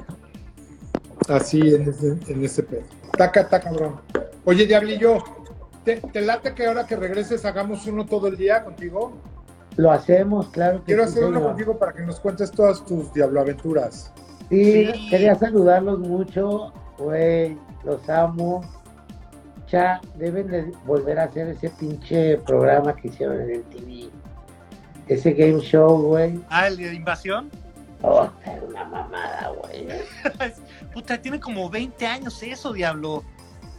Así en ese, en ese pedo. Taca, taca, cabrón. Oye, Diablillo, ¿te, ¿te late que ahora que regreses hagamos uno todo el día contigo? Lo hacemos, claro que Quiero sí, hacer uno señor. contigo para que nos cuentes todas tus diabloaventuras. Sí, Sí. quería saludarlos mucho, güey, los amo. Ya deben de volver a hacer ese pinche programa que hicieron en el TV. Ese game show, güey. Ah, el de invasión. Oh, una mamada, güey. Puta, tiene como 20 años eso, diablo.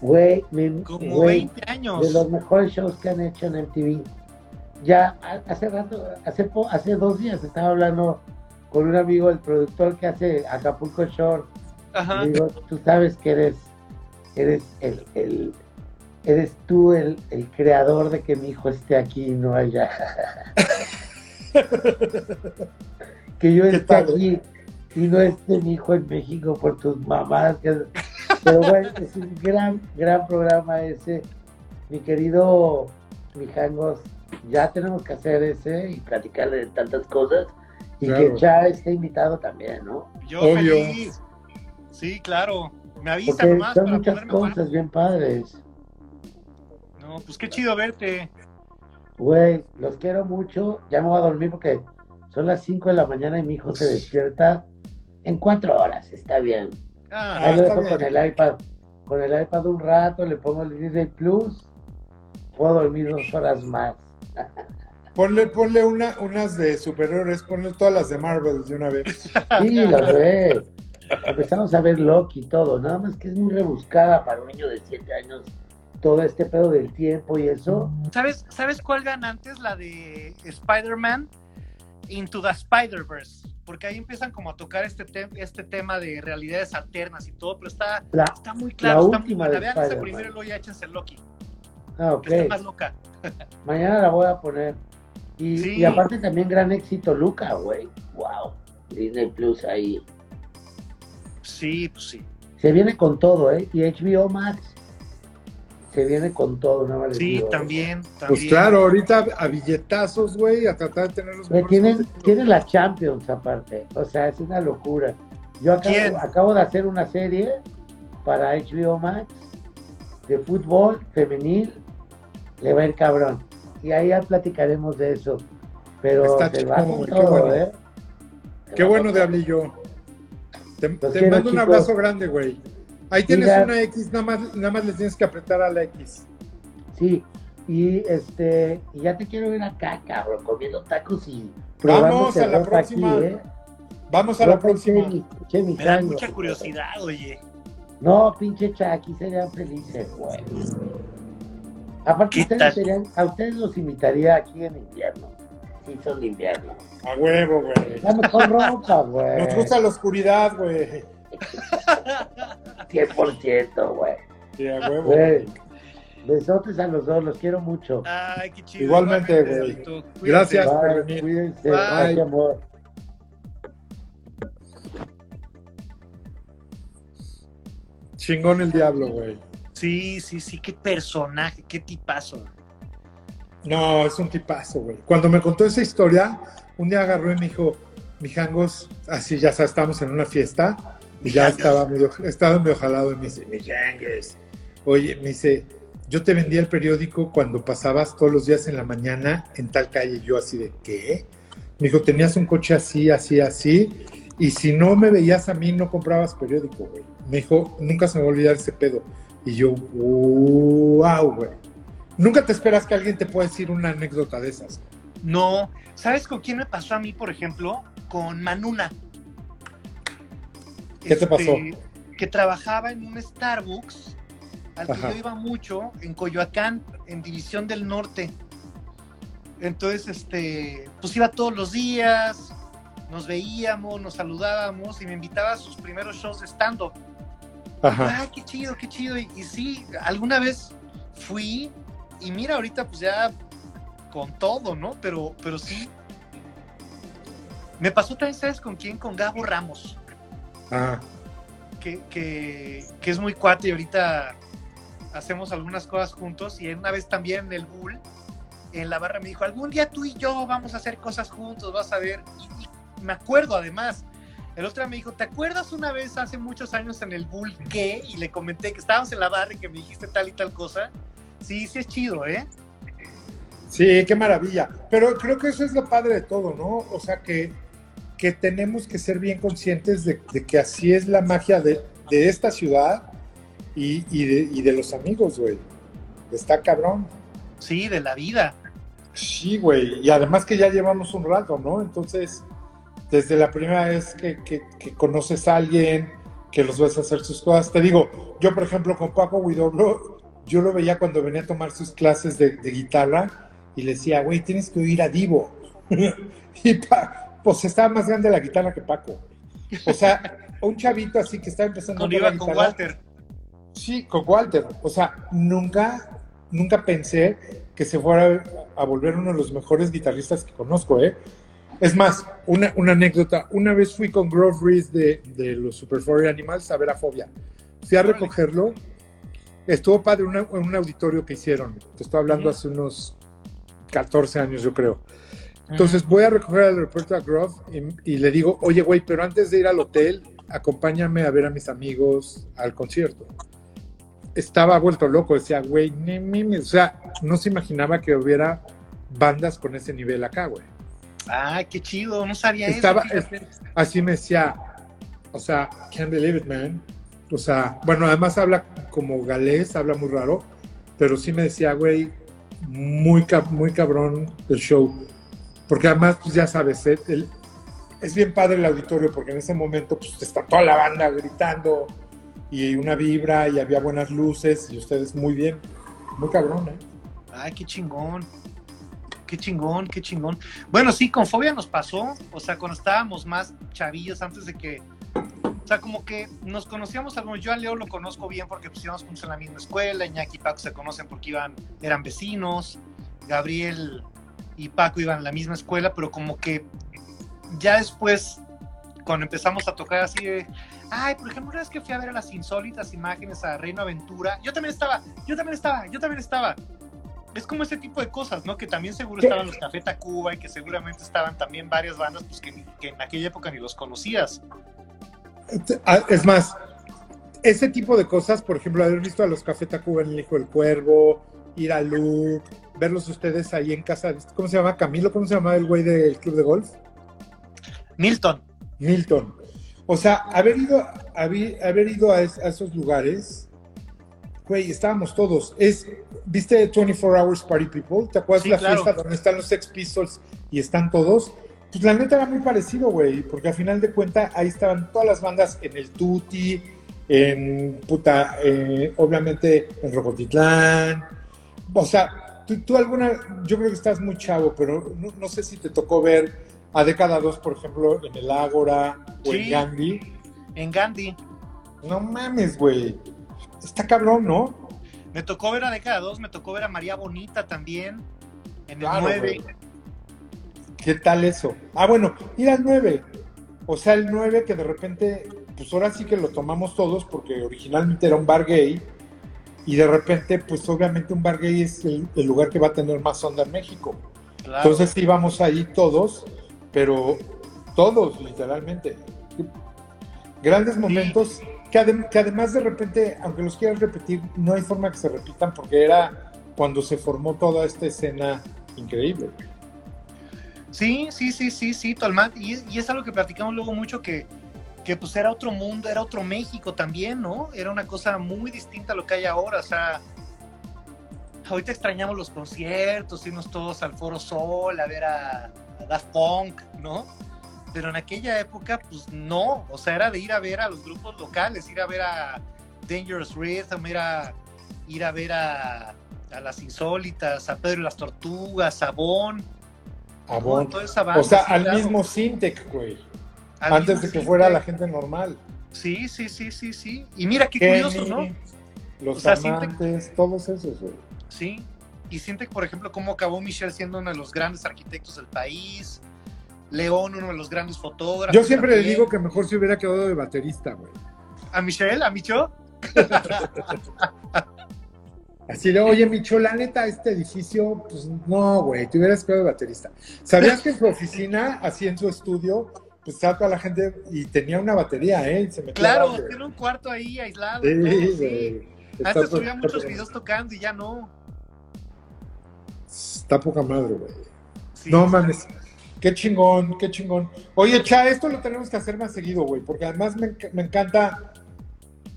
Güey, me- Como güey, 20 de años. los mejores shows que han hecho en el TV. Ya ha- hace rato, hace, hace dos días estaba hablando con un amigo, el productor que hace Acapulco Shore. Ajá. Digo, tú sabes que eres, eres el, el- eres tú el, el creador de que mi hijo esté aquí y no allá. que yo esté aquí y no esté mi hijo en México por tus mamás. que- Pero bueno, es un gran, gran programa ese. Mi querido Mijangos, ya tenemos que hacer ese y platicarle de tantas cosas. Y Claro. que ya esté invitado también, ¿no? Yo Obvio. feliz. Sí, claro. Me avisa Porque nomás son para muchas cosas bien padres. No, pues qué chido verte. Güey, los quiero mucho. Ya me voy a dormir porque son las 5 de la mañana y mi hijo se despierta en cuatro horas. Está bien. Ah, Ahí lo dejo con el iPad. Con el iPad un rato, le pongo el Disney Plus. Puedo dormir dos horas más. Ponle, ponle una, unas de superhéroes, ponle todas las de Marvel de una vez. Sí, lo ve. Empezamos a ver Loki y todo. Nada más que es muy rebuscada para un niño de 7 años. Todo este pedo del tiempo y eso. ¿Sabes, ¿Sabes cuál gana antes? La de Spider-Man Into the Spider-Verse. Porque ahí empiezan como a tocar este, te- este tema de realidades alternas y todo, pero está, La, está muy claro, está muy última buena. de Vean Spider-Man. primero y luego ya échense Loki, ah, ok. está más loca. Mañana la voy a poner. Y, Sí. y aparte también gran éxito Luca, güey. Wow. Disney Plus ahí. Sí, pues sí. Se viene con todo, ¿eh? Y HBO Max se viene con todo, no les Sí, digo, también, también. Pues claro, ahorita a billetazos, güey, a tratar de tener los mejores tienen, tienen la Champions aparte. O sea, es una locura. Yo acabo, acabo de hacer una serie para HBO Max de fútbol femenil. Le va a ir cabrón. Y ahí ya platicaremos de eso. Pero Está se va con qué todo, bueno. ¿eh? Qué bueno de todo. Hablillo. Te, te quiero, mando un chicos. abrazo grande, güey. Ahí tienes Mira. una X, nada más, nada más le tienes que apretar a la X. Sí, y este, y ya te quiero ver acá, cabrón, comiendo tacos y Vamos a la aquí, próxima. ¿eh? Vamos a la próxima. Me da mucha curiosidad, oye. No, pinche Chucky, serían felices, güey. Aparte, ¿Qué ustedes serían, a ustedes los invitaría aquí en invierno. Sí, son de invierno. A huevo, güey. La mejor ropa, güey. Nos gusta la oscuridad, güey. 100%, güey. Besotes a los dos, los quiero mucho. Ay, qué chido. Igualmente, güey. Gracias. por Bye, venir. cuídense, Bye. Bye, amor. Chingón el diablo, güey. Sí, sí, sí, qué personaje, qué tipazo. No, es un tipazo, güey. Cuando me contó esa historia, un día agarró y me dijo, Mijangos, así ya sabes, estábamos en una fiesta ya estaba medio, estaba medio jalado y me dice, Mijangos, oye, me dice, yo te vendía el periódico cuando pasabas todos los días en la mañana en tal calle. Yo así de, ¿qué? Me dijo, tenías un coche así, así, así, y si no me veías a mí, no comprabas periódico, güey. Me dijo, nunca se me va a olvidar ese pedo. Y yo, wow, güey. Nunca te esperas que alguien te pueda decir una anécdota de esas. No. ¿Sabes con quién me pasó a mí, por ejemplo? Con Manuna. ¿Qué te pasó? Este, que trabajaba en un Starbucks al que yo iba mucho en Coyoacán, en División del Norte. Entonces, este, pues iba todos los días, nos veíamos, nos saludábamos y me invitaba a sus primeros shows de stand-up. Ajá. Ay, qué chido, qué chido. Y, y, sí, alguna vez fui y mira, ahorita pues ya con todo, ¿no? Pero, pero sí. Me pasó también, ¿sabes con quién? Con Gabo Ramos. Ajá. Que, que, que es muy cuate y ahorita hacemos algunas cosas juntos y una vez también en el Bull, en la barra me dijo, algún día tú y yo vamos a hacer cosas juntos, vas a ver. Y, me acuerdo además, el otro me dijo, ¿te acuerdas una vez hace muchos años en el Bull que? Y le comenté que estábamos en la barra y que me dijiste tal y tal cosa. Sí, sí es chido, ¿eh? Sí, qué maravilla. Pero creo que eso es lo padre de todo, ¿no? O sea, que, que tenemos que ser bien conscientes de, de que así es la magia de, de esta ciudad y, de, los amigos, güey. Está cabrón. Sí, de la vida. Sí, güey. Y además que ya llevamos un rato, ¿no? Entonces, desde la primera vez que, conoces a alguien, que los ves hacer sus cosas. Te digo, yo por ejemplo con Paco Guidobro, yo lo veía cuando venía a tomar sus clases de, guitarra y le decía, güey, tienes que oír a Divo. y pues estaba más grande la guitarra que Paco. O sea, un chavito así que estaba empezando a tocar con Walter. Sí, con Walter. O sea, nunca, nunca pensé que se fuera a volver uno de los mejores guitarristas que conozco, ¿eh? Es más, una, anécdota. Una vez fui con Grove Reese de, de, los Super Furry Animals a ver a Fobia. Fui a recogerlo. Estuvo padre un auditorio que hicieron. Te estoy hablando hace unos 14 años, yo creo. Entonces voy a recoger al aeropuerto a Grove y, y le digo, oye, güey, pero antes de ir al hotel, acompáñame a ver a mis amigos al concierto estaba vuelto loco, decía, güey, o sea, no se imaginaba que hubiera bandas con ese nivel acá, güey. Ah, qué chido, no sabía Estaba, eso. así me decía, o sea, can't believe it, man. O sea, bueno, además habla como galés, habla muy raro, pero sí me decía, güey, muy, muy cabrón el show. Porque además, pues ya sabes, ¿eh? es bien padre el auditorio, porque en ese momento, pues está toda la banda gritando, y una vibra y había buenas luces y ustedes muy bien, muy cabrón, ¿eh? Ay, qué chingón. Qué chingón, qué chingón. Bueno, sí, con Fobia nos pasó, o sea, cuando estábamos más chavillos antes de que, o sea, como que nos conocíamos algunos, yo a Leo lo conozco bien porque pues íbamos juntos en la misma escuela, Iñaki y Paco se conocen porque iban, eran vecinos, Gabriel y Paco iban a la misma escuela, pero como que ya después, cuando empezamos a tocar así de, Ay, por ejemplo, una vez que fui a ver las insólitas imágenes a Reino Aventura, yo también estaba, yo también estaba, yo también estaba. Es como ese tipo de cosas, ¿no? Que también seguro estaban los Café Tacuba y que seguramente estaban también varias bandas pues, que, en aquella época ni los conocías. Ah, es más, ese tipo de cosas, por ejemplo, haber visto a los Café Tacuba en El Hijo del Cuervo, ir a Luke, verlos ustedes ahí en casa, ¿cómo se llama? Camilo, ¿cómo se llama el güey del club de golf? Milton. Milton. O sea, haber ido, haber, ido a, esos lugares, güey, estábamos todos. Es, ¿Viste 24 Hours Party People? ¿Te acuerdas de la fiesta donde están los Sex Pistols y están todos? Pues la neta era muy parecido, güey, porque al final de cuentas ahí estaban todas las bandas en el Tutti, en puta, eh, obviamente en Rocotitlán. O sea, tú, alguna, yo creo que estás muy chavo, pero no, no sé si te tocó ver a década 2, por ejemplo, en el Ágora o en Gandhi. En Gandhi. No mames, güey. Está cabrón, ¿no? Me tocó ver a década 2, me tocó ver a María Bonita también. En el 9. ¿Qué tal eso? Ah, bueno, ir al 9. O sea, el 9 que de repente, pues ahora sí que lo tomamos todos porque originalmente era un bar gay. Y de repente, pues obviamente un bar gay es el, lugar que va a tener más onda en México. Entonces íbamos ahí todos pero todos, literalmente. Grandes momentos que, además de repente, aunque los quieras repetir, no hay forma que se repitan porque era cuando se formó toda esta escena increíble. Sí, sí, sí, sí, sí, Tolman. Y, y es algo que platicamos luego mucho que, que pues era otro mundo, era otro México también, ¿no? Era una cosa muy distinta a lo que hay ahora, o sea, ahorita extrañamos los conciertos, irnos todos al Foro Sol a ver a, a Daft Punk, ¿no? Pero en aquella época, pues no, o sea, era de ir a ver a los grupos locales, ir a ver a Dangerous Rhythm, ir a, ir a ver a, a las Insólitas, a Pedro y las Tortugas, a Bon. A Bon. Toda esa banda, o sea, al mismo Sintec, güey. Antes de que fuera la gente normal. Sí, sí, sí, sí, sí. Y mira qué curioso, ¿no? Los o amantes, todos esos, güey. Sí. Y Sintec, por ejemplo, cómo acabó Michelle siendo uno de los grandes arquitectos del país. León, uno de los grandes fotógrafos. Yo siempre le digo que mejor se hubiera quedado de baterista, güey. ¿A Michelle? ¿A Micho? Así de, oye, Micho, la neta, este edificio, pues no, güey, te hubieras quedado de baterista. ¿Sabías que en su oficina, así en su estudio, pues estaba toda la gente y tenía una batería, ¿eh? Se claro, tiene un cuarto ahí aislado. Sí, sí. Antes subía muchos videos tocando y ya no. Está poca madre, güey. no mames. Qué chingón, qué chingón. Oye, Cha, esto lo tenemos que hacer más seguido, güey, porque además me, me, encanta,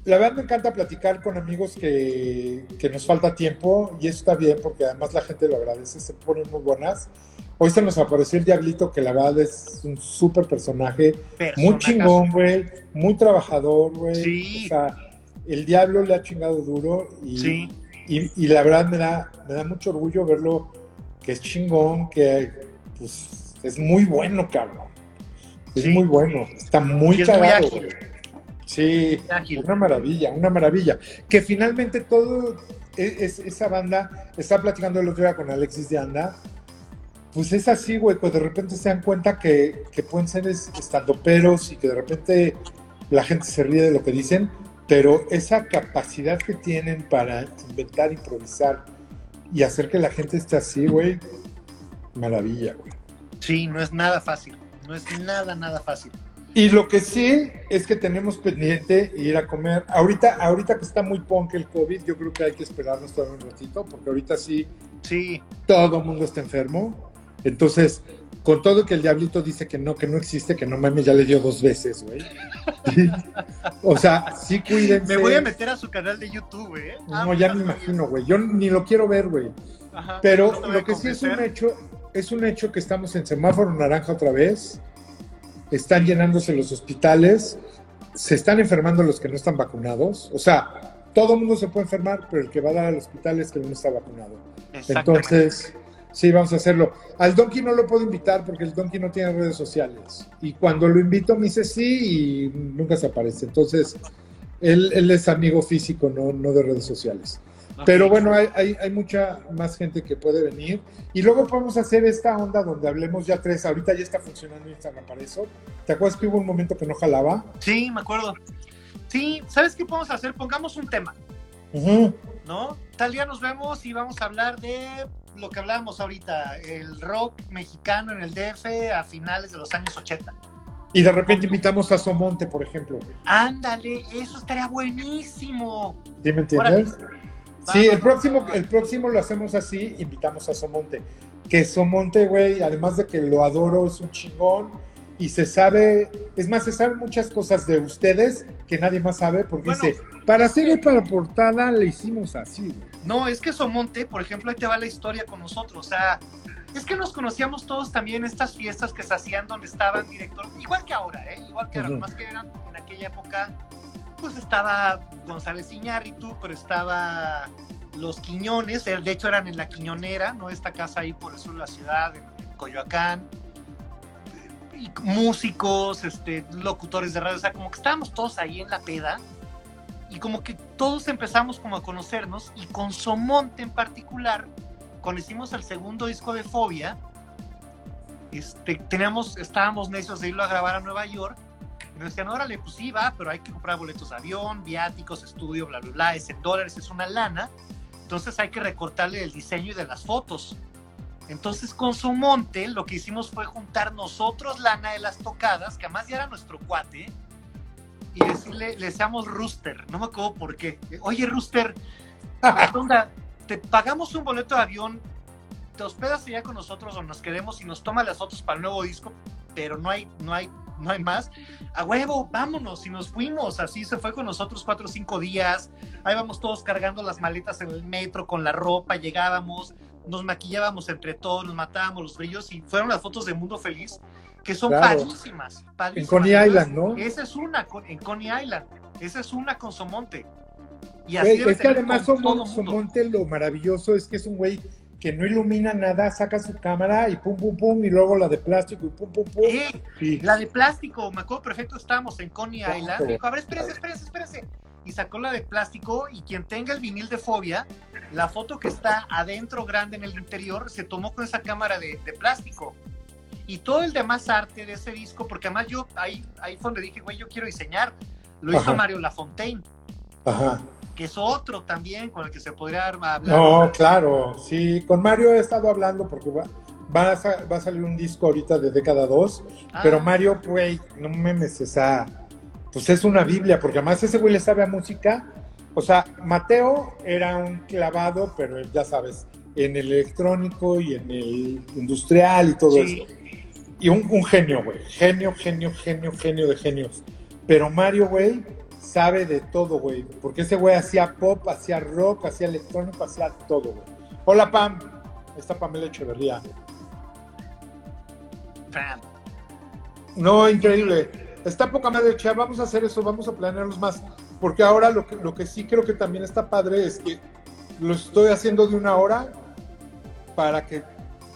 la verdad me encanta platicar con amigos que, que, nos falta tiempo y eso está bien porque además la gente lo agradece, se ponen muy buenas. Hoy se nos apareció el Diablito, que la verdad es un súper personaje, muy chingón, güey, muy trabajador, güey. Sí. O sea, el Diablo le ha chingado duro y, sí. y, y, la verdad me da, me da mucho orgullo verlo, que es chingón, que pues es muy bueno, cabrón. Es muy bueno. Está muy cagado. sí, una maravilla, una maravilla. Que finalmente todo es, esa banda, está platicando el otro día con Alexis de Anda, pues es así, güey, pues de repente se dan cuenta que, que pueden ser estandoperos y que de repente la gente se ríe de lo que dicen, pero esa capacidad que tienen para inventar, improvisar y hacer que la gente esté así, güey, maravilla, güey. Sí, no es nada fácil. No es nada, nada fácil. Y lo que sí es que tenemos pendiente ir a comer. Ahorita, ahorita que está muy punk el COVID, yo creo que hay que esperarnos todo un ratito, porque ahorita sí, sí. todo el mundo está enfermo. Entonces, con todo que el diablito dice que no, que no existe, que no mames, ya le dio dos veces, güey. o sea, sí cuídense. Me voy a meter a su canal de YouTube, güey. ¿eh? No, ya me imagino, güey. Yo ni lo quiero ver, güey. Pero lo que sí es un hecho es un hecho que estamos en semáforo naranja otra vez. Están llenándose los hospitales. Se están enfermando los que no están vacunados. O sea, todo el mundo se puede enfermar, pero el que va a dar al hospital es que no está vacunado. Entonces, sí, vamos a hacerlo. Al Donkey no lo puedo invitar porque el Donkey no tiene redes sociales. Y cuando lo invito me dice sí y nunca se aparece. Entonces, él, él es amigo físico, no, no de redes sociales. Pero bueno, hay, hay, mucha más gente que puede venir. Y luego podemos hacer esta onda donde hablemos ya tres. Ahorita ya está funcionando Instagram para eso. ¿Te acuerdas que hubo un momento que no jalaba? Sí, me acuerdo. Sí, ¿sabes qué podemos hacer? Pongamos un tema. ¿No? Tal día nos vemos y vamos a hablar de lo que hablábamos ahorita, el rock mexicano en el DF a finales de los años 80. Y de repente invitamos a Somonte, por ejemplo. Ándale, eso estaría buenísimo. ¿Sí me entiendes? Sí, el próximo, el próximo lo hacemos así, invitamos a Somonte. Que Somonte, güey, además de que lo adoro, es un chingón y se sabe, es más, se saben muchas cosas de ustedes que nadie más sabe porque dice, para hacer el para portada le hicimos así. No, es que Somonte, por ejemplo, ahí te va la historia con nosotros, o sea, es que nos conocíamos todos también estas fiestas que se hacían donde estaban director, igual que ahora, ¿eh? igual que ahora, más que eran en aquella época pues estaba González Iñárritu, pero estaba Los Quiñones, de hecho eran en La Quiñonera, ¿no? Esta casa ahí por el sur de la ciudad, en, Coyoacán, y músicos, este, locutores de radio, o sea, como que estábamos todos ahí en la peda, y como que todos empezamos como a conocernos, y con Somonte en particular, cuando hicimos el segundo disco de Fobia, este, teníamos, estábamos necios de irlo a grabar a Nueva York, me decían, órale, pues sí, va, pero hay que comprar boletos de avión, viáticos, estudio, bla, bla, bla, es en dólares, es una lana. Entonces hay que recortarle el diseño y de las fotos. Entonces con su monte lo que hicimos fue juntar nosotros lana de las tocadas, que además ya era nuestro cuate, y decirle, le decíamos Rooster, no me acuerdo por qué. Oye, Rooster, te pagamos un boleto de avión, te hospedas allá con nosotros o nos quedemos y nos toma las fotos para el nuevo disco, pero no hay, no hay, no hay más. A huevo, vámonos, y nos fuimos. Así se fue con nosotros cuatro o cinco días. Ahí vamos todos cargando las maletas en el metro con la ropa, llegábamos, nos maquillábamos entre todos, nos matábamos los brillos y fueron las fotos de Mundo Feliz que son padrísimas, En Coney Island, ¿no? Esa es una en Coney Island, esa es una con Somonte. Y así es que además Somonte lo maravilloso es que es un güey que no ilumina nada, saca su cámara y pum, pum, pum, y luego la de plástico y pum, pum, pum. La de plástico, me acuerdo perfecto, estábamos en Coney Island. Dijo, a ver, espérese, espérese, espérese. Y sacó la de plástico y quien tenga el vinil de fobia, la foto que está adentro grande en el interior, se tomó con esa cámara de, de plástico y todo el demás arte de ese disco, porque además yo ahí, ahí fue donde dije, güey, yo quiero diseñar, lo hizo Mario Lafontaine. Ajá. Que es otro también con el que se podría hablar. No, claro, sí, con Mario he estado hablando porque va, va, a, va a salir un disco ahorita de década 2, ah. pero Mario, güey, no memes, esa, pues es una Biblia, porque además ese güey le sabe a música. O sea, Mateo era un clavado, pero ya sabes, en el electrónico y en el industrial y todo eso y un, genio, güey. Genio, genio, genio, genio de genios. Pero Mario, güey, sabe de todo, güey. Porque ese güey hacía pop, hacía rock, hacía electrónico, hacía todo, güey. Hola, Pam. Esta Pamela Echeverría. Pam. No, increíble. Está poca madre. Vamos a hacer eso, vamos a planearlos más. Porque ahora lo que, lo que sí creo que también está padre es que lo estoy haciendo de una hora para que,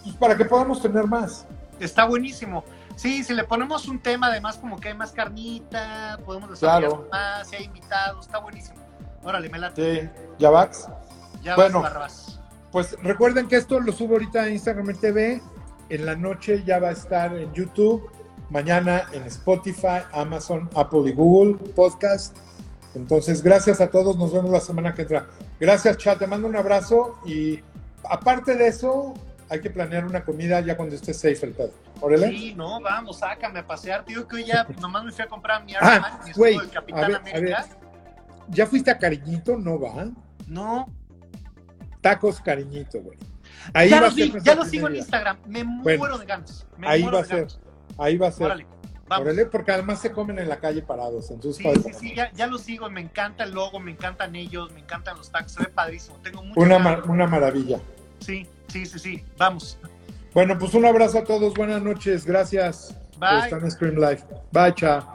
pues, para que podamos tener más está buenísimo. Sí, si le ponemos un tema, además como que hay más carnita, podemos desarrollar más, si hay invitados, está buenísimo. Órale, me late. Sí, ya vas. Ya bueno, pues recuerden que esto lo subo ahorita en Instagram TV, en la noche ya va a estar en YouTube, mañana en Spotify, Amazon, Apple y Google Podcast. Entonces, gracias a todos, nos vemos la semana que entra. Gracias, chat, te mando un abrazo y aparte de eso, hay que planear una comida ya cuando esté safe el pedo. ¿Órale? Sí, no, vamos, sácame a pasear. Tío, que hoy ya nomás me fui a comprar mi arma, ah, mi del Capitán América. ¿Ya fuiste a Cariñito? No va. No. Tacos Cariñito, güey. Ahí ya, va lo, ya lo sigo en Instagram. Me muero de ganas. ahí va a ser. Ahí va a ser. Órale. Vamos. Órale, porque además se comen en la calle parados. Entonces, sí, sí, sí, ya, ya, lo sigo. Me encanta el logo, me encantan ellos, me encantan los tacos. Se ve padrísimo. Tengo mucho una, una maravilla. Sí, sí, sí, sí. Vamos. Bueno, pues un abrazo a todos. Buenas noches. Gracias Bye. por estar en Scream Live. Bye, chao.